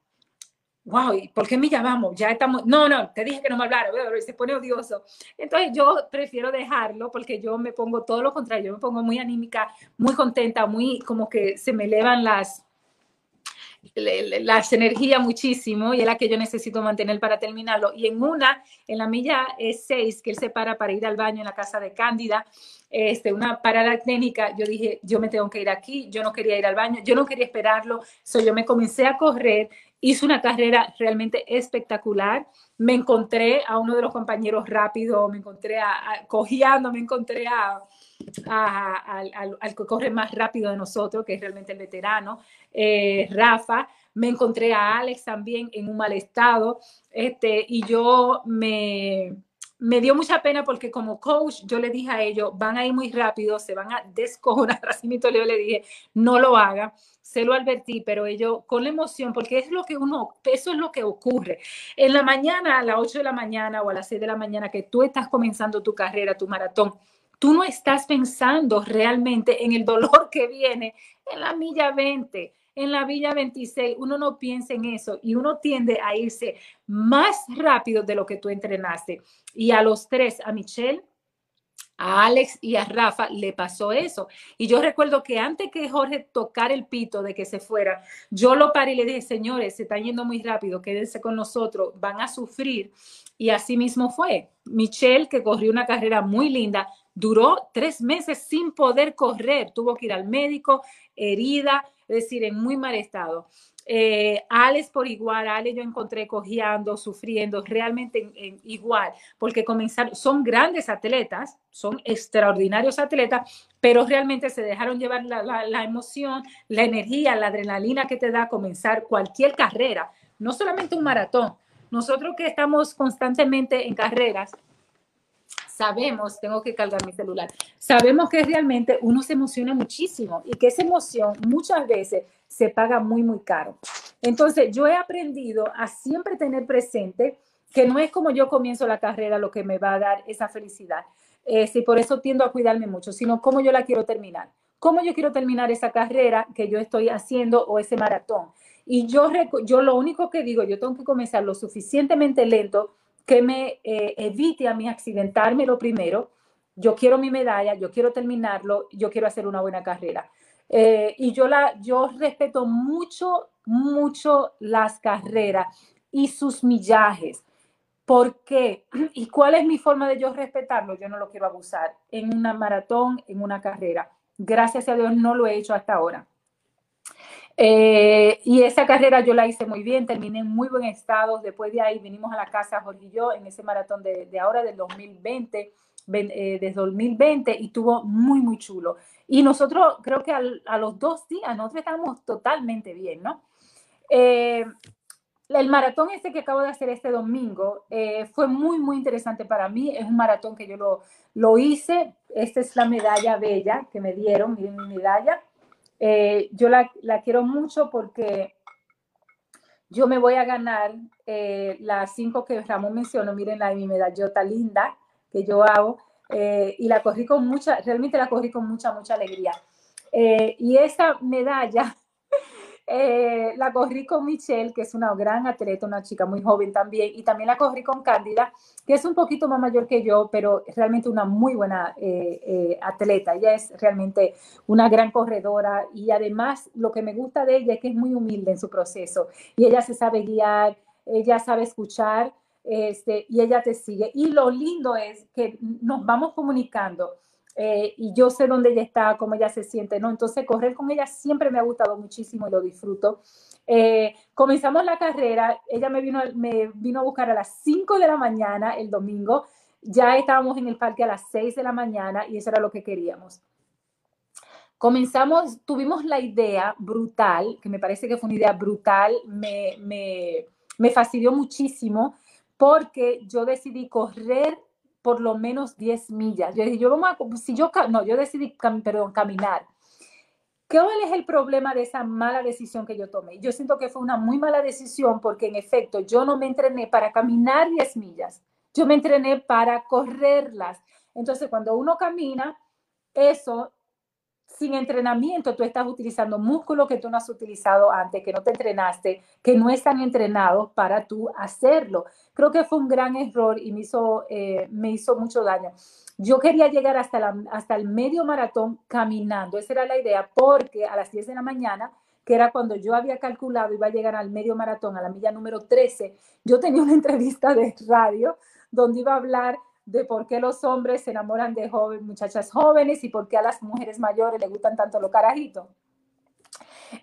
wow, ¿y por qué me llamamos? Ya estamos, no, no, te dije que no me hablara, y se pone odioso. Entonces yo prefiero dejarlo porque yo me pongo todo lo contrario, yo me pongo muy anímica, muy contenta, muy como que se me elevan las, las energías muchísimo y es la que yo necesito mantener para terminarlo. Y en una, en la milla es 6, que él se para para ir al baño en la casa de Cándida, este, una parada técnica, yo dije, yo me tengo que ir aquí, yo no quería ir al baño, yo no quería esperarlo, so yo me comencé a correr, hice una carrera realmente espectacular, me encontré a uno de los compañeros rápido, me encontré a, cojeando, me encontré a, al, que corre más rápido de nosotros, que es realmente el veterano, eh, Rafa, me encontré a Alex también en un mal estado, este, y yo me, me dio mucha pena porque como coach yo le dije a ellos, van a ir muy rápido, se van a descojonar, así yo le dije, no lo haga, se lo advertí, pero ellos con la emoción, porque es lo que uno, eso es lo que ocurre. En la mañana, a las 8 de la mañana o a las 6 de la mañana que tú estás comenzando tu carrera, tu maratón, tú no estás pensando realmente en el dolor que viene en la milla 20, en la Villa 26, uno no piensa en eso y uno tiende a irse más rápido de lo que tú entrenaste. Y a los tres, a Michelle, a Alex y a Rafa le pasó eso. Y yo recuerdo que antes que Jorge tocara el pito de que se fuera, yo lo paré y le dije, señores, se están yendo muy rápido, quédense con nosotros, van a sufrir. Y así mismo fue. Michelle, que corrió una carrera muy linda, duró tres meses sin poder correr, tuvo que ir al médico, herida, es decir, en muy mal estado. Eh, Alex por igual, Alex yo encontré cojeando, sufriendo, realmente igual, porque comenzaron, son grandes atletas, son extraordinarios atletas, pero realmente se dejaron llevar la, la emoción, la energía, la adrenalina que te da comenzar cualquier carrera, no solamente un maratón. Nosotros que estamos constantemente en carreras, sabemos, tengo que cargar mi celular, sabemos que realmente uno se emociona muchísimo y que esa emoción muchas veces se paga muy, muy caro. Entonces, yo he aprendido a siempre tener presente que no es como yo comienzo la carrera lo que me va a dar esa felicidad. Eh, por eso tiendo a cuidarme mucho, sino cómo yo la quiero terminar. Cómo yo quiero terminar esa carrera que yo estoy haciendo o ese maratón. Y yo, yo lo único que digo, yo tengo que comenzar lo suficientemente lento que me eh, evite a mí accidentarme lo primero. Yo quiero mi medalla, yo quiero terminarlo, yo quiero hacer una buena carrera. Eh, y yo, la, yo respeto mucho, mucho las carreras y sus millajes. ¿Por qué? ¿Y cuál es mi forma de yo respetarlo? Yo no lo quiero abusar en una maratón, en una carrera. Gracias a Dios no lo he hecho hasta ahora. Eh, y esa carrera yo la hice muy bien, terminé en muy buen estado. Después de ahí vinimos a la casa, Jorge y yo, en ese maratón de, de ahora, del 2020, eh, desde 2020, y estuvo muy, muy chulo. Y nosotros, creo que a los dos días, nosotros estábamos totalmente bien, ¿no? Eh, el maratón este que acabo de hacer este domingo fue muy, muy interesante para mí. Es un maratón que yo lo, lo hice. Esta es la medalla bella que me dieron, miren mi medalla. Eh, yo la, quiero mucho porque yo me voy a ganar eh, las cinco que Ramón mencionó, miren la de mi medallota linda que yo hago, eh, y la corrí con mucha, realmente la corrí con mucha, mucha alegría. y esa medalla eh, la corrí con Michelle, que es una gran atleta, una chica muy joven también, y también la corrí con Cándida, que es un poquito más mayor que yo, pero realmente una muy buena eh, eh, atleta. Ella es realmente una gran corredora y además lo que me gusta de ella es que es muy humilde en su proceso y ella se sabe guiar, ella sabe escuchar. Este, y ella te sigue. Y lo lindo es que nos vamos comunicando eh, y yo sé dónde ella está, cómo ella se siente, ¿no? Entonces, correr con ella siempre me ha gustado muchísimo y lo disfruto. Eh, comenzamos la carrera, ella me vino, me vino a buscar a las 5 de la mañana el domingo, ya estábamos en el parque a las 6 de la mañana y eso era lo que queríamos. Comenzamos, tuvimos la idea brutal, que me parece que fue una idea brutal, me, me, me fastidió muchísimo porque yo decidí correr por lo menos 10 millas. Yo yo vamos a, si yo, no, yo decidí, perdón, caminar. ¿Cuál es el problema de esa mala decisión que yo tomé? Yo siento que fue una muy mala decisión porque en efecto yo no me entrené para caminar 10 millas, yo me entrené para correrlas. Entonces cuando uno camina, eso sin entrenamiento tú estás utilizando músculos que tú no has utilizado antes, que no te entrenaste, que no están entrenados para tú hacerlo. Creo que fue un gran error y me hizo, eh, me hizo mucho daño. Yo quería llegar hasta, la, hasta el medio maratón caminando, esa era la idea, porque a las 10 de la mañana que era cuando yo había calculado iba a llegar al medio maratón, a la milla número 13, yo tenía una entrevista de radio donde iba a hablar de por qué los hombres se enamoran de jóvenes, muchachas jóvenes y por qué a las mujeres mayores les gustan tanto los carajitos.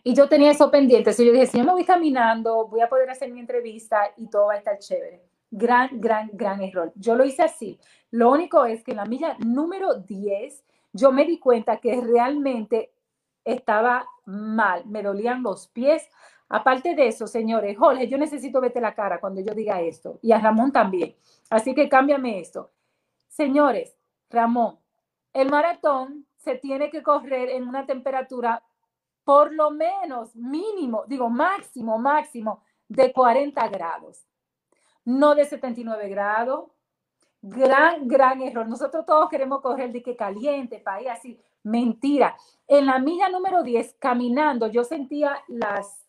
Y yo tenía eso pendiente, entonces yo dije, si yo me voy caminando, voy a poder hacer mi entrevista y todo va a estar chévere. Gran, gran, gran error. Yo lo hice así. Lo único es que en la milla número 10, yo me di cuenta que realmente estaba mal, me dolían los pies. Aparte de eso, señores, Jorge, yo necesito verte la cara cuando yo diga esto y a Ramón también. Así que cámbiame esto. Señores, Ramón, el maratón se tiene que correr en una temperatura por lo menos mínimo, digo máximo, máximo de 40 grados, no de 79 grados. Gran, gran error. Nosotros todos queremos correr de que caliente, país así. Mentira. En la milla número 10, caminando, yo sentía las,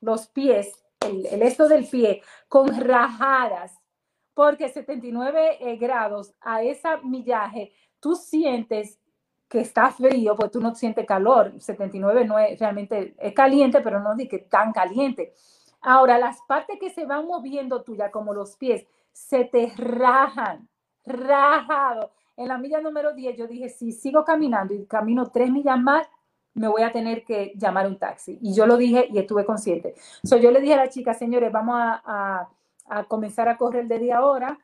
los pies, el, el esto del pie, con rajadas, porque 79 eh, grados a esa millaje, tú sientes que está frío, pues tú no sientes calor. 79 no es realmente, caliente, pero no es que tan caliente. Ahora, las partes que se van moviendo tuya, como los pies, se te rajan, rajado. En la milla número 10 yo dije, si sigo caminando y camino tres millas más, me voy a tener que llamar un taxi. Y yo lo dije y estuve consciente. So, yo le dije a la chica, señores, vamos a, a comenzar a correr de día ahora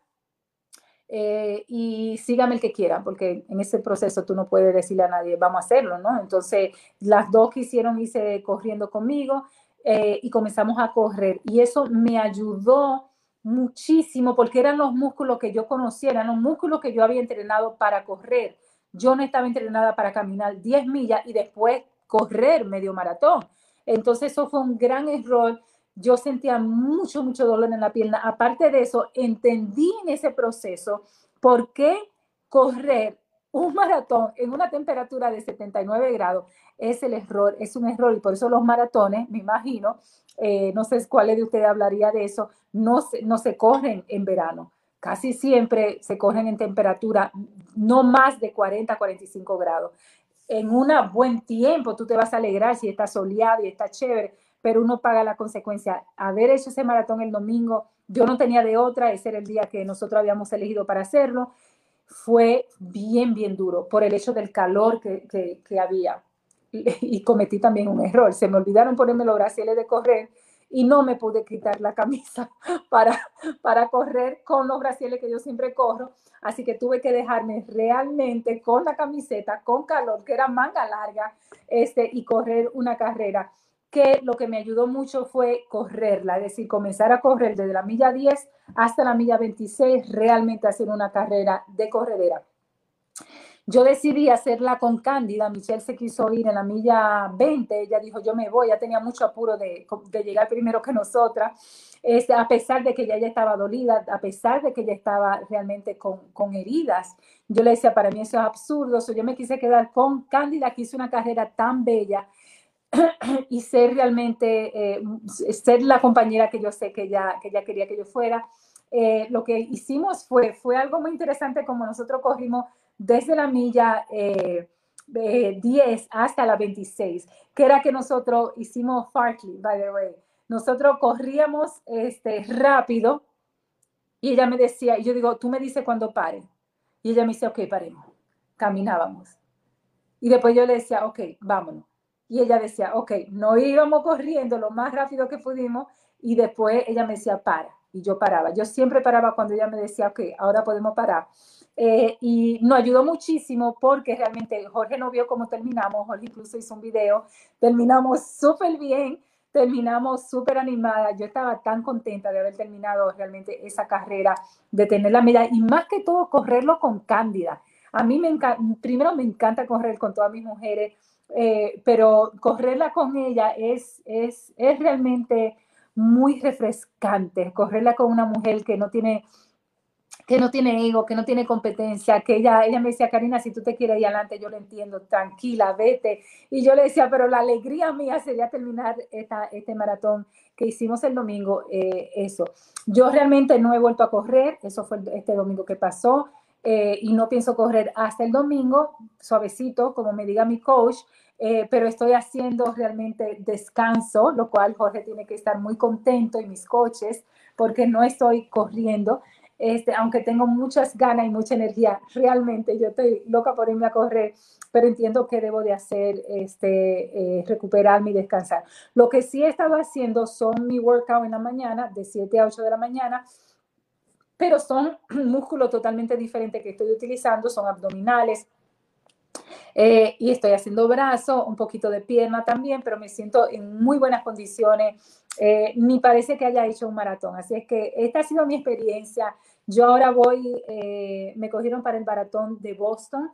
eh, y sígame el que quiera, porque en ese proceso tú no puedes decirle a nadie, vamos a hacerlo, ¿no? Entonces, las dos que hicieron hice corriendo conmigo eh, y comenzamos a correr. Y eso me ayudó muchísimo porque eran los músculos que yo conocía, eran los músculos que yo había entrenado para correr. Yo no estaba entrenada para caminar 10 millas y después correr medio maratón. Entonces eso fue un gran error yo sentía mucho, mucho dolor en la pierna. Aparte de eso, entendí en ese proceso por qué correr un maratón en una temperatura de 79 grados es el error, es un error y por eso los maratones, me imagino, eh, no sé cuál de ustedes hablaría de eso, no se, no se corren en verano. Casi siempre se corren en temperatura no más de 40, 45 grados. En un buen tiempo tú te vas a alegrar si está soleado y está chévere, pero uno paga la consecuencia. Haber hecho ese maratón el domingo, yo no tenía de otra, ese era el día que nosotros habíamos elegido para hacerlo, fue bien, bien duro por el hecho del calor que, había. Y, cometí también un error, se me olvidaron ponerme los brasiles de correr y no me pude quitar la camisa para, para correr con los brasiles que yo siempre corro. Así que tuve que dejarme realmente con la camiseta, con calor, que era manga larga, este, y correr una carrera que lo que me ayudó mucho fue correrla, es decir, comenzar a correr desde la milla 10 hasta la milla 26, realmente hacer una carrera de corredera. Yo decidí hacerla con Cándida, Michelle se quiso ir en la milla 20, ella dijo, yo me voy, ya tenía mucho apuro de, llegar primero que nosotras, este, a pesar de que ella ya estaba dolida, a pesar de que ella estaba realmente con, con heridas. Yo le decía, para mí eso es absurdo, yo me quise quedar con Cándida, que hizo una carrera tan bella, y ser realmente, eh, ser la compañera que yo sé que ella, que ella quería que yo fuera. Eh, lo que hicimos fue, fue algo muy interesante como nosotros corrimos desde la milla 10 eh, hasta la 26, que era que nosotros hicimos Farkley, by the way. Nosotros corríamos este, rápido y ella me decía, y yo digo, tú me dices cuando pare. Y ella me dice, ok, paremos. Caminábamos. Y después yo le decía, ok, vámonos y ella decía, ok, no íbamos corriendo lo más rápido que pudimos y después ella me decía, para, y yo paraba. Yo siempre paraba cuando ella me decía, ok, ahora podemos parar. Eh, y nos ayudó muchísimo porque realmente Jorge no vio cómo terminamos, Jorge incluso hizo un video, terminamos súper bien, terminamos súper animada, yo estaba tan contenta de haber terminado realmente esa carrera, de tener la medalla y más que todo correrlo con Cándida. A mí me encanta, primero me encanta correr con todas mis mujeres, eh, pero correrla con ella es, es, es realmente muy refrescante, correrla con una mujer que no tiene que no tiene ego, que no tiene competencia, que ella, ella me decía, Karina, si tú te quieres ir adelante, yo lo entiendo, tranquila, vete. Y yo le decía, pero la alegría mía sería terminar esta, este maratón que hicimos el domingo, eh, eso. Yo realmente no he vuelto a correr, eso fue este domingo que pasó. Eh, y no pienso correr hasta el domingo, suavecito, como me diga mi coach, eh, pero estoy haciendo realmente descanso, lo cual Jorge tiene que estar muy contento y mis coches, porque no estoy corriendo. Este, aunque tengo muchas ganas y mucha energía, realmente yo estoy loca por irme a correr, pero entiendo que debo de hacer, este, eh, recuperarme y descansar. Lo que sí he estado haciendo son mi workout en la mañana, de 7 a 8 de la mañana, pero son músculos totalmente diferentes que estoy utilizando, son abdominales, eh, y estoy haciendo brazo, un poquito de pierna también, pero me siento en muy buenas condiciones. Eh, ni parece que haya hecho un maratón. Así es que esta ha sido mi experiencia. Yo ahora voy, eh, me cogieron para el maratón de Boston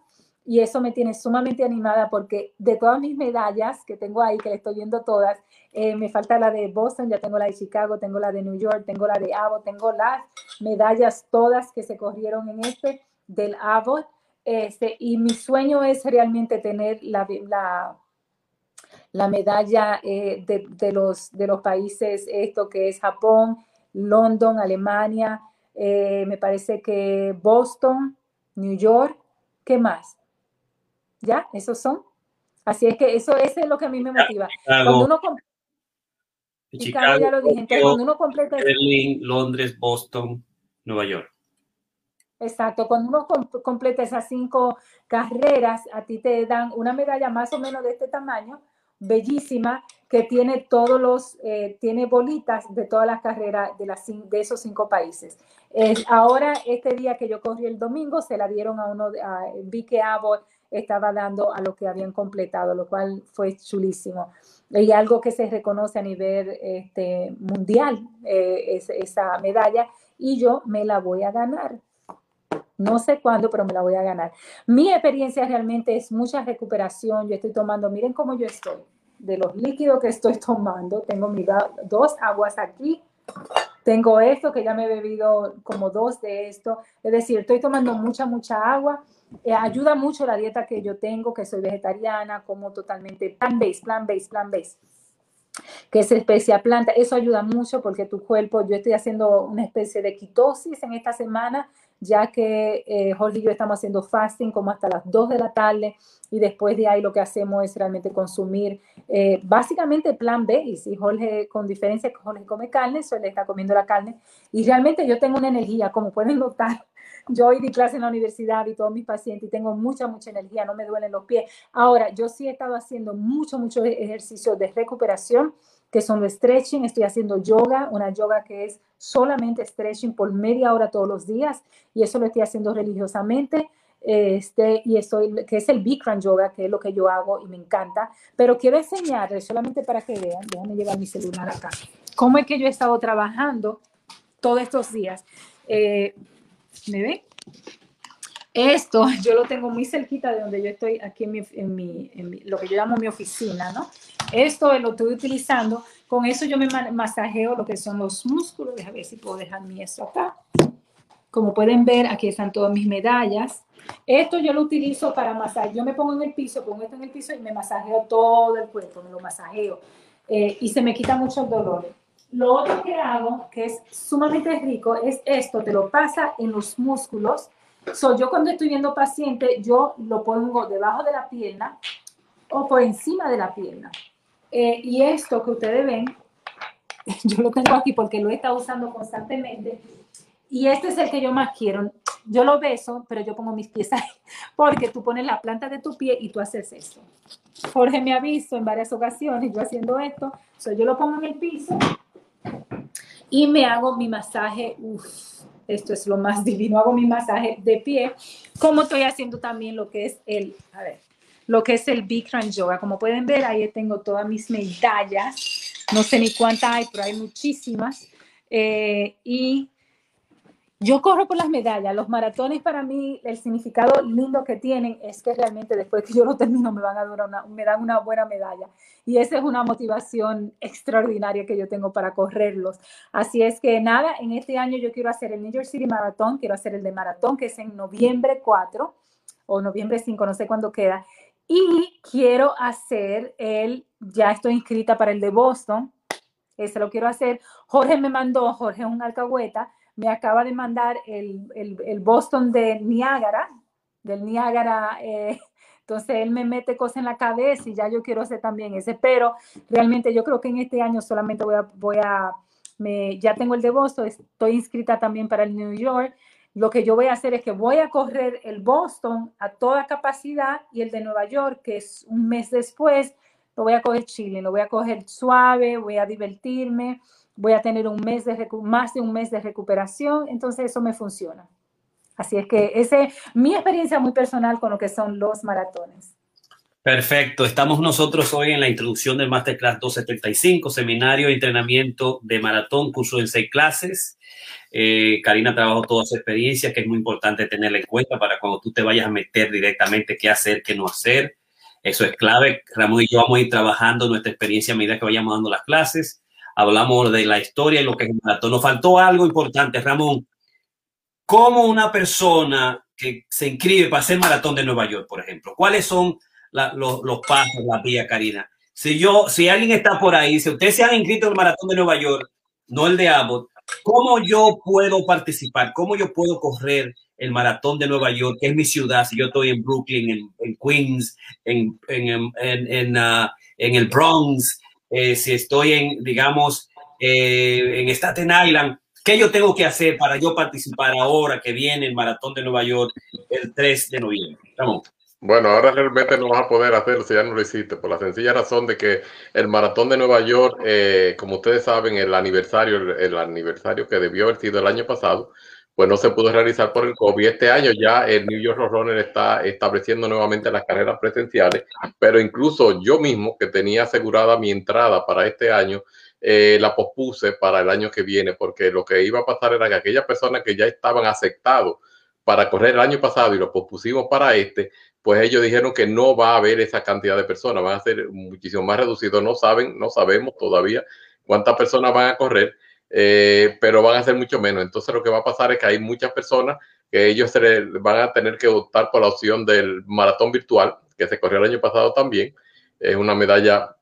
y eso me tiene sumamente animada porque de todas mis medallas que tengo ahí, que le estoy viendo todas, me falta la de Boston, ya tengo la de Chicago, tengo la de New York, tengo la de Abbott, tengo las medallas todas que se corrieron en este del Abbott este, y mi sueño es realmente tener la, la, la medalla eh, de, de, los, de los países, esto que es Japón, London, Alemania, eh, me parece que Boston, New York, ¿qué más? ¿Ya? ¿Esos son? Así es que eso, es lo que a mí me motiva. Cuando uno Chicago, ya lo dije. cuando uno completa... Berlín, Londres, Boston, Nueva York. Exacto, cuando uno completa esas cinco carreras, a ti te dan una medalla más o menos de este tamaño, bellísima, que tiene todos los, eh, tiene bolitas de todas las carreras de, las, de esos cinco países. ahora, este día que yo corrí el domingo, se la dieron a uno, a, vi que Abbott estaba dando a lo que habían completado, lo cual fue chulísimo. Y algo que se reconoce a nivel este, mundial, eh, es, esa medalla, y yo me la voy a ganar. No sé cuándo, pero me la voy a ganar. Mi experiencia realmente es mucha recuperación. Yo estoy tomando, miren cómo yo estoy, de los líquidos que estoy tomando. Tengo mis dos aguas aquí. Tengo esto, que ya me he bebido como dos de esto. Es decir, estoy tomando mucha, mucha agua. Eh, ayuda mucho la dieta que yo tengo, que soy vegetariana, como totalmente plant-based, plant-based, plant-based que es especie planta. Eso ayuda mucho porque tu cuerpo, yo estoy haciendo una especie de quitosis en esta semana ya que eh, Jorge y yo estamos haciendo fasting como hasta las 2 de la tarde y después de ahí lo que hacemos es realmente consumir eh, básicamente plan B. Y Jorge, con diferencia que Jorge come carne, suele está comiendo la carne. Y realmente yo tengo una energía, como pueden notar, yo hoy di clase en la universidad y todos mis pacientes y tengo mucha, mucha energía, no me duelen los pies. Ahora, yo sí he estado haciendo mucho, mucho ejercicio de recuperación que son stretching. Estoy haciendo yoga, una yoga que es solamente stretching por media hora todos los días y eso lo estoy haciendo religiosamente. Este, y estoy, que es el Bikram Yoga, que es lo que yo hago y me encanta. Pero quiero enseñarles, solamente para que vean, déjame llevar mi celular acá, cómo es que yo he estado trabajando todos estos días. Eh, ¿Me ven? Esto yo lo tengo muy cerquita de donde yo estoy, aquí en, mi, en, mi, en lo que yo llamo mi oficina, ¿no? Esto lo estoy utilizando. Con eso yo me masajeo lo que son los músculos. Déjame ver si puedo dejar mi esto acá. Como pueden ver, aquí están todas mis medallas. Esto yo lo utilizo para masajear. Yo me pongo en el piso, pongo esto en el piso y me masajeo todo el cuerpo, me lo masajeo. Eh, y se me quita mucho el dolor. Lo otro que hago, que es sumamente rico, es esto, te lo pasa en los músculos. So, yo cuando estoy viendo paciente, yo lo pongo debajo de la pierna o por encima de la pierna. Eh, y esto que ustedes ven, yo lo tengo aquí porque lo he estado usando constantemente. Y este es el que yo más quiero. Yo lo beso, pero yo pongo mis pies ahí, porque tú pones la planta de tu pie y tú haces esto. Jorge me ha visto en varias ocasiones yo haciendo esto. yo lo pongo en el piso y me hago mi masaje. Uf, esto es lo más divino. Hago mi masaje de pie, como estoy haciendo también lo que es el, a ver, lo que es el Bikram Yoga. Como pueden ver, ahí tengo todas mis medallas. No sé ni cuántas hay, pero hay muchísimas. Eh, y yo corro por las medallas. Los maratones para mí, el significado lindo que tienen es que realmente después que yo lo termino me van a dar una, me dan una buena medalla. Y esa es una motivación extraordinaria que yo tengo para correrlos. Así es que nada, en este año yo quiero hacer el New York City Marathon, quiero hacer el de maratón que es en noviembre 4 o noviembre 5, no sé cuándo queda. Y quiero hacer el, ya estoy inscrita para el de Boston, ese lo quiero hacer. Jorge me mandó, Jorge es un alcahueta, me acaba de mandar el, el, el Boston de Niágara, del Niágara, eh, Entonces él me mete cosas en la cabeza y ya yo quiero hacer también ese, pero realmente yo creo que en este año solamente voy a, voy a me, ya tengo el de Boston, estoy inscrita también para el New York. Lo que yo voy a hacer es que voy a correr el Boston a toda capacidad y el de Nueva York, que es un mes después, lo voy a coger chile, lo voy a coger suave, voy a divertirme, voy a tener un mes de más de un mes de recuperación, entonces eso me funciona. Así es que esa es mi experiencia muy personal con lo que son los maratones. Perfecto. Estamos nosotros hoy en la introducción del Masterclass 275, seminario de entrenamiento de maratón, curso en seis clases. Eh, Karina trabajó toda su experiencia, que es muy importante tenerla en cuenta para cuando tú te vayas a meter directamente qué hacer, qué no hacer. Eso es clave. Ramón y yo vamos a ir trabajando nuestra experiencia a medida que vayamos dando las clases. Hablamos de la historia y lo que es el maratón. Nos faltó algo importante, Ramón. ¿Cómo una persona que se inscribe para hacer maratón de Nueva York, por ejemplo, cuáles son los, los, pasos, la vía, Karina? Si yo, si alguien está por ahí, si ustedes se han inscrito en el maratón de Nueva York, no el de Abbott, ¿cómo yo puedo participar? ¿Cómo yo puedo correr el maratón de Nueva York, que es mi ciudad? Si yo estoy en Brooklyn, en, Queens, en, en, en, en, el Bronx, eh, si estoy en, digamos, eh, en Staten Island, ¿Qué yo tengo que hacer para yo participar ahora que viene el Maratón de Nueva York el 3 de noviembre? Vamos. Bueno, ahora realmente no vas a poder hacerlo si ya no lo hiciste, por la sencilla razón de que el Maratón de Nueva York, eh, como ustedes saben, el aniversario, el, aniversario que debió haber sido el año pasado, pues no se pudo realizar por el COVID. Este año ya el New York Runner está estableciendo nuevamente las carreras presenciales, pero incluso yo mismo, que tenía asegurada mi entrada para este año, eh, la pospuse para el año que viene, porque lo que iba a pasar era que aquellas personas que ya estaban aceptados para correr el año pasado y lo pospusimos para este, pues ellos dijeron que no va a haber esa cantidad de personas, van a ser muchísimo más reducidos, no saben, no sabemos todavía cuántas personas van a correr, eh, pero van a ser mucho menos. Entonces lo que va a pasar es que hay muchas personas que ellos van a tener que optar por la opción del maratón virtual, que se corrió el año pasado también. Es una medalla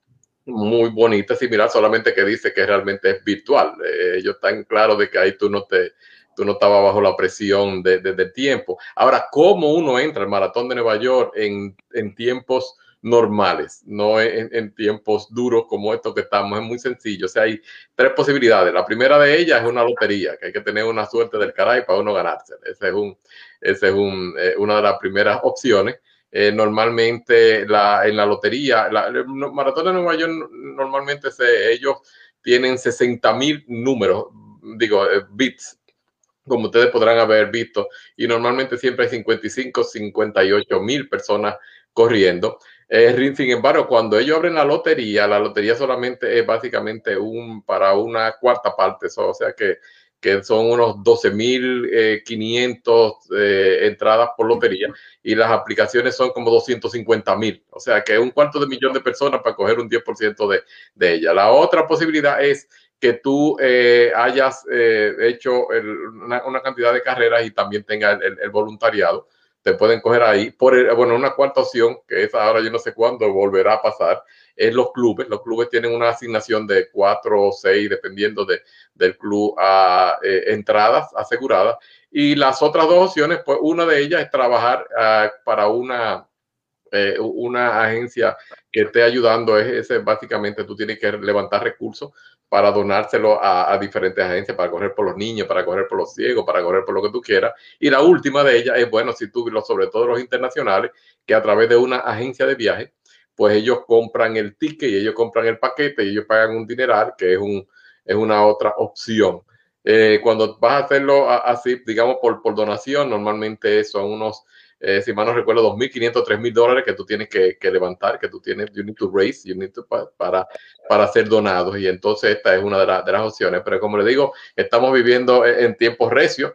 muy bonita, similar, solamente que dice que realmente es virtual. Eh, ellos están claros de que ahí tú no te, tú no estabas bajo la presión de, de, tiempo. Ahora, ¿cómo uno entra al maratón de Nueva York en, tiempos normales, no en, tiempos duros como estos que estamos? Es muy sencillo. O sea, hay tres posibilidades. La primera de ellas es una lotería, que hay que tener una suerte del caray para uno ganarse. Ese es, eh, una de las primeras opciones. Eh, normalmente en la lotería, el Maratón de Nueva York normalmente ellos tienen 60 mil números, digo, eh, bits, como ustedes podrán haber visto, y normalmente siempre hay 55, 58 mil personas corriendo. Eh, sin embargo, cuando ellos abren la lotería, la lotería solamente es básicamente un para una cuarta parte, o sea que que son unos 12.500 eh, eh, entradas por lotería y las aplicaciones son como 250.000. O sea que un cuarto de millón de personas para coger un 10% de, de ella. La otra posibilidad es que tú eh, hayas hecho una, cantidad de carreras y también tenga el, voluntariado. Te pueden coger ahí. Por bueno, una cuarta opción, que es ahora yo no sé cuándo volverá a pasar, es los clubes. Los clubes tienen una asignación de cuatro o seis, dependiendo de, del club, a eh, entradas aseguradas. Y las otras dos opciones, pues una de ellas es trabajar ah, para una, eh, una agencia que esté ayudando. Es, básicamente tú tienes que levantar recursos para donárselo a, diferentes agencias, para correr por los niños, para correr por los ciegos, para correr por lo que tú quieras. Y la última de ellas es, bueno, si tú, sobre todo los internacionales, que a través de una agencia de viaje, pues ellos compran el ticket y ellos compran el paquete y ellos pagan un dineral, que es, un, es una otra opción. Eh, cuando vas a hacerlo así, digamos, por, por donación, normalmente son unos, eh, si mal no recuerdo, 2.500, 3.000 dólares que tú tienes que, que, levantar, que tú tienes, you need to raise, you need to, para, para ser donados. Y entonces esta es una de, de las opciones. Pero como le digo, estamos viviendo en tiempos recios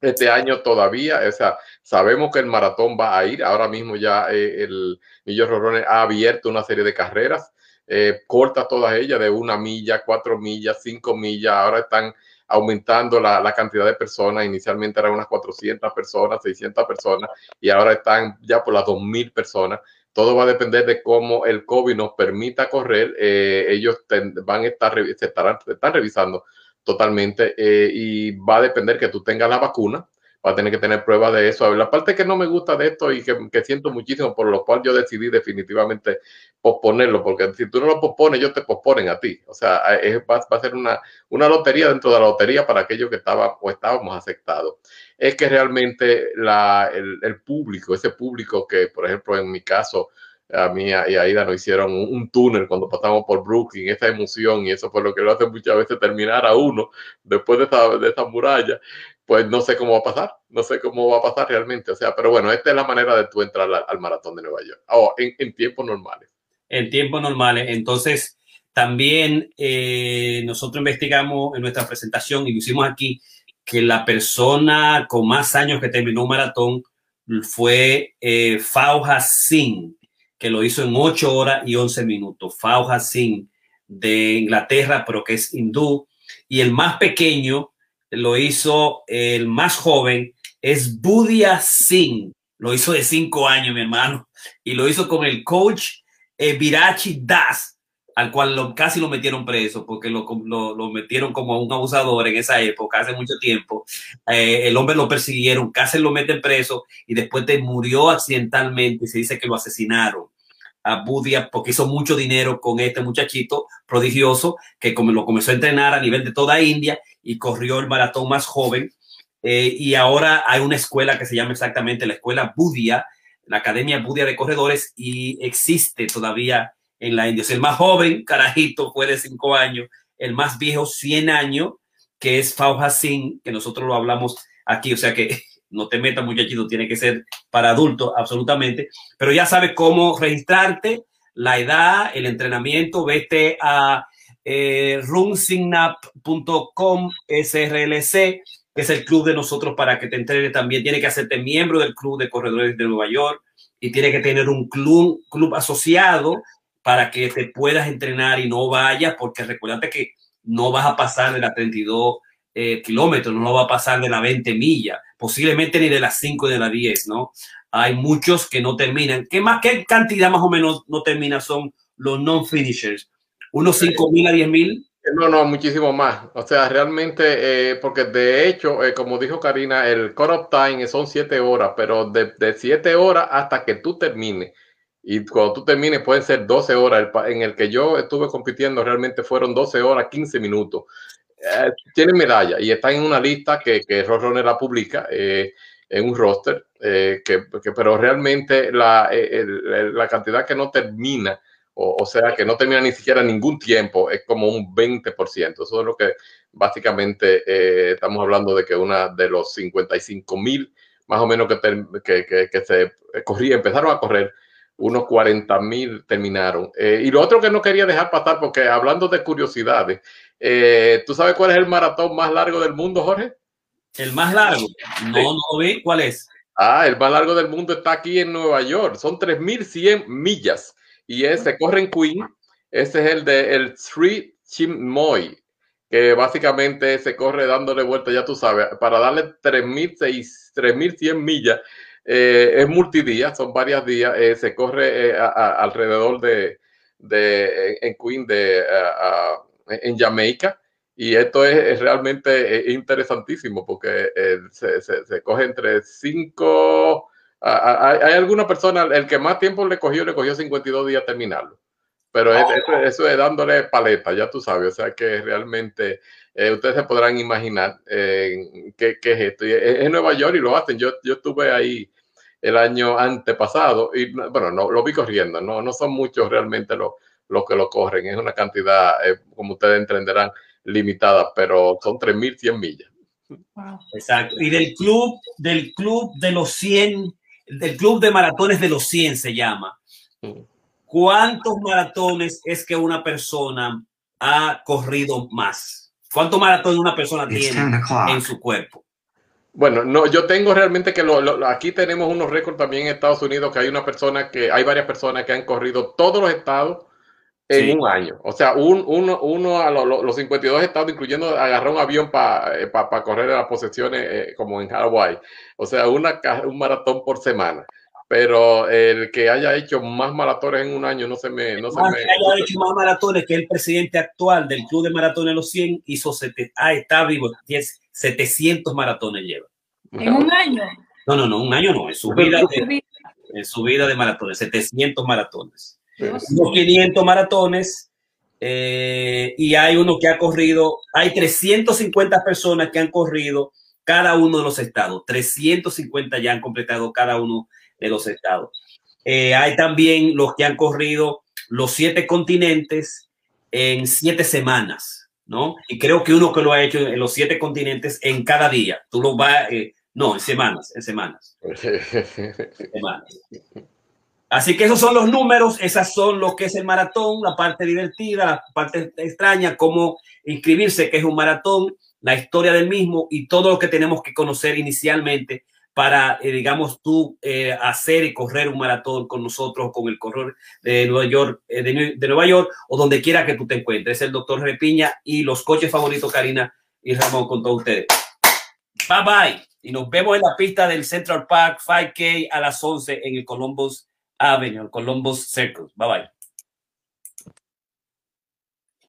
este año todavía, o sea, sabemos que el maratón va a ir. Ahora mismo ya eh, el Millo Rorones ha abierto una serie de carreras, eh, cortas todas ellas, de una milla, cuatro millas, cinco millas. Ahora están aumentando la, la, cantidad de personas. Inicialmente eran unas 400 personas, 600 personas, y ahora están ya por las 2.000 personas. Todo va a depender de cómo el COVID nos permita correr. Eh, ellos van a estar, se estarán, están revisando totalmente eh, y va a depender que tú tengas la vacuna va a tener que tener pruebas de eso. La parte que no me gusta de esto y que, siento muchísimo, por lo cual yo decidí definitivamente posponerlo, porque si tú no lo pospones, ellos te posponen a ti. O sea, va, a ser una, una lotería dentro de la lotería para aquellos que estaban o estábamos aceptados. Es que realmente la, el, público, ese público que, por ejemplo, en mi caso, a mí y a Aida nos hicieron un, túnel cuando pasamos por Brooklyn, esa emoción, y eso fue lo que lo hace muchas veces terminar a uno después de esta, de muralla, pues no sé cómo va a pasar, no sé cómo va a pasar realmente, o sea, pero bueno, esta es la manera de tú entrar al, maratón de Nueva York, oh, en, tiempos normales. En tiempos normales, entonces también eh, nosotros investigamos en nuestra presentación y lo hicimos aquí, que la persona con más años que terminó un maratón fue eh, Fauja Singh que lo hizo en 8 horas y 11 minutos. Fauja Singh de Inglaterra, pero que es hindú. Y el más pequeño lo hizo el más joven, es Budia Singh. Lo hizo de 5 años, mi hermano. Y lo hizo con el coach eh, Virachi Das al cual casi lo metieron preso porque lo, lo, metieron como un abusador en esa época, hace mucho tiempo. Eh, el hombre lo persiguieron, casi lo meten preso y después te murió accidentalmente se dice que lo asesinaron a Budia porque hizo mucho dinero con este muchachito prodigioso que como lo comenzó a entrenar a nivel de toda India y corrió el maratón más joven. Eh, y ahora hay una escuela que se llama exactamente la escuela Budia, la Academia Budia de Corredores y existe todavía en la India. el más joven, carajito, fue de cinco años, el más viejo, 100 años, que es Fauja Singh, que nosotros lo hablamos aquí, o sea que no te metas muchachito, tiene que ser para adultos, absolutamente, pero ya sabes cómo registrarte, la edad, el entrenamiento, vete a eh, runsignap.com SRLC, que es el club de nosotros para que te entrenes también. Tiene que hacerte miembro del club de corredores de Nueva York y tiene que tener un club, club asociado para que te puedas entrenar y no vayas, porque recuérdate que no vas a pasar de las 32 eh, kilómetros, no va a pasar de las 20 millas, posiblemente ni de las 5 de las 10, ¿no? Hay muchos que no terminan. ¿Qué, más, ¿Qué cantidad más o menos no termina son los non-finishers? ¿Unos 5 mil a 10 mil? No, no, muchísimo más. O sea, realmente, eh, porque de hecho, eh, como dijo Karina, el cut-off time son 7 horas, pero de 7 horas hasta que tú termines y cuando tú termines pueden ser 12 horas. En el que yo estuve compitiendo realmente fueron 12 horas, 15 minutos. Eh, tienen medalla y está en una lista que, que la publica eh, en un roster, eh, que, pero realmente la, la, cantidad que no termina, o, o, sea, que no termina ni siquiera ningún tiempo, es como un 20%. Eso es lo que básicamente estamos hablando de que una de los 55 mil más o menos que, que, que se corría, empezaron a correr unos 40 mil terminaron. Eh, y lo otro que no quería dejar pasar, porque hablando de curiosidades, eh, ¿tú sabes cuál es el maratón más largo del mundo, Jorge? El más largo. No, no vi. ¿Cuál es? Ah, el más largo del mundo está aquí en Nueva York. Son 3.100 millas. Y ese corre en Queen. Ese es el de el Street Chimoy, que básicamente se corre dándole vuelta, ya tú sabes, para darle 3.100 millas eh, es multidía, son varios días, eh, se corre eh, alrededor de, de, en Queen, de, en Jamaica, y esto es, realmente interesantísimo porque se, se, coge entre cinco, hay, hay, alguna persona, el que más tiempo le cogió, le cogió 52 días terminarlo. Pero eso, es dándole paleta, ya tú sabes, o sea que realmente ustedes se podrán imaginar qué, qué, es esto. es, en Nueva York y lo hacen. Yo, yo estuve ahí el año antepasado y bueno, no, lo vi corriendo, no, no son muchos realmente los, los que lo corren, es una cantidad, eh, como ustedes entenderán, limitada, pero son 3.100 millas. Exacto. Y del club, del club de los 100, del club de maratones de los 100 se llama. Mm. ¿Cuántos maratones es que una persona ha corrido más? ¿Cuántos maratones una persona tiene en su cuerpo? Bueno, no, yo tengo realmente que lo, aquí tenemos unos récords también en Estados Unidos que hay una persona que hay varias personas que han corrido todos los estados en un año. O sea, un, uno, uno a los 52 estados, incluyendo agarrar un avión para eh, correr a las posesiones eh, como en Hawaii. O sea, una, un maratón por semana. Pero el que haya hecho más maratones en un año no se me... No se me... haya hecho más maratones que el presidente actual del Club de Maratones Los 100 hizo... Sete, ah, está vivo, 10 700 maratones lleva. En un año. No, no, no, un año no, en su vida de, en su vida de maratones, 700 maratones. Unos 500 maratones eh, y hay uno que ha corrido, hay 350 personas que han corrido cada uno de los estados, 350 ya han completado cada uno de los estados. Eh, hay también los que han corrido los siete continentes en siete semanas, ¿no? Y creo que uno que lo ha hecho en los siete continentes en cada día. Tú lo vas, eh, no, en semanas, en semanas. semanas. Así que esos son los números, esas son lo que es el maratón, la parte divertida, la parte extraña, cómo inscribirse, que es un maratón, la historia del mismo y todo lo que tenemos que conocer inicialmente para, eh, digamos, tú eh, hacer y correr un maratón con nosotros, con el corredor de Nueva York, eh, de, Nueva York o donde quiera que tú te encuentres. El doctor Repiña y los coches favoritos, Karina y Ramón, con todos ustedes. Bye bye. Y nos vemos en la pista del Central Park 5K a las 11 en el Columbus Avenue, Columbus Circle. Bye bye.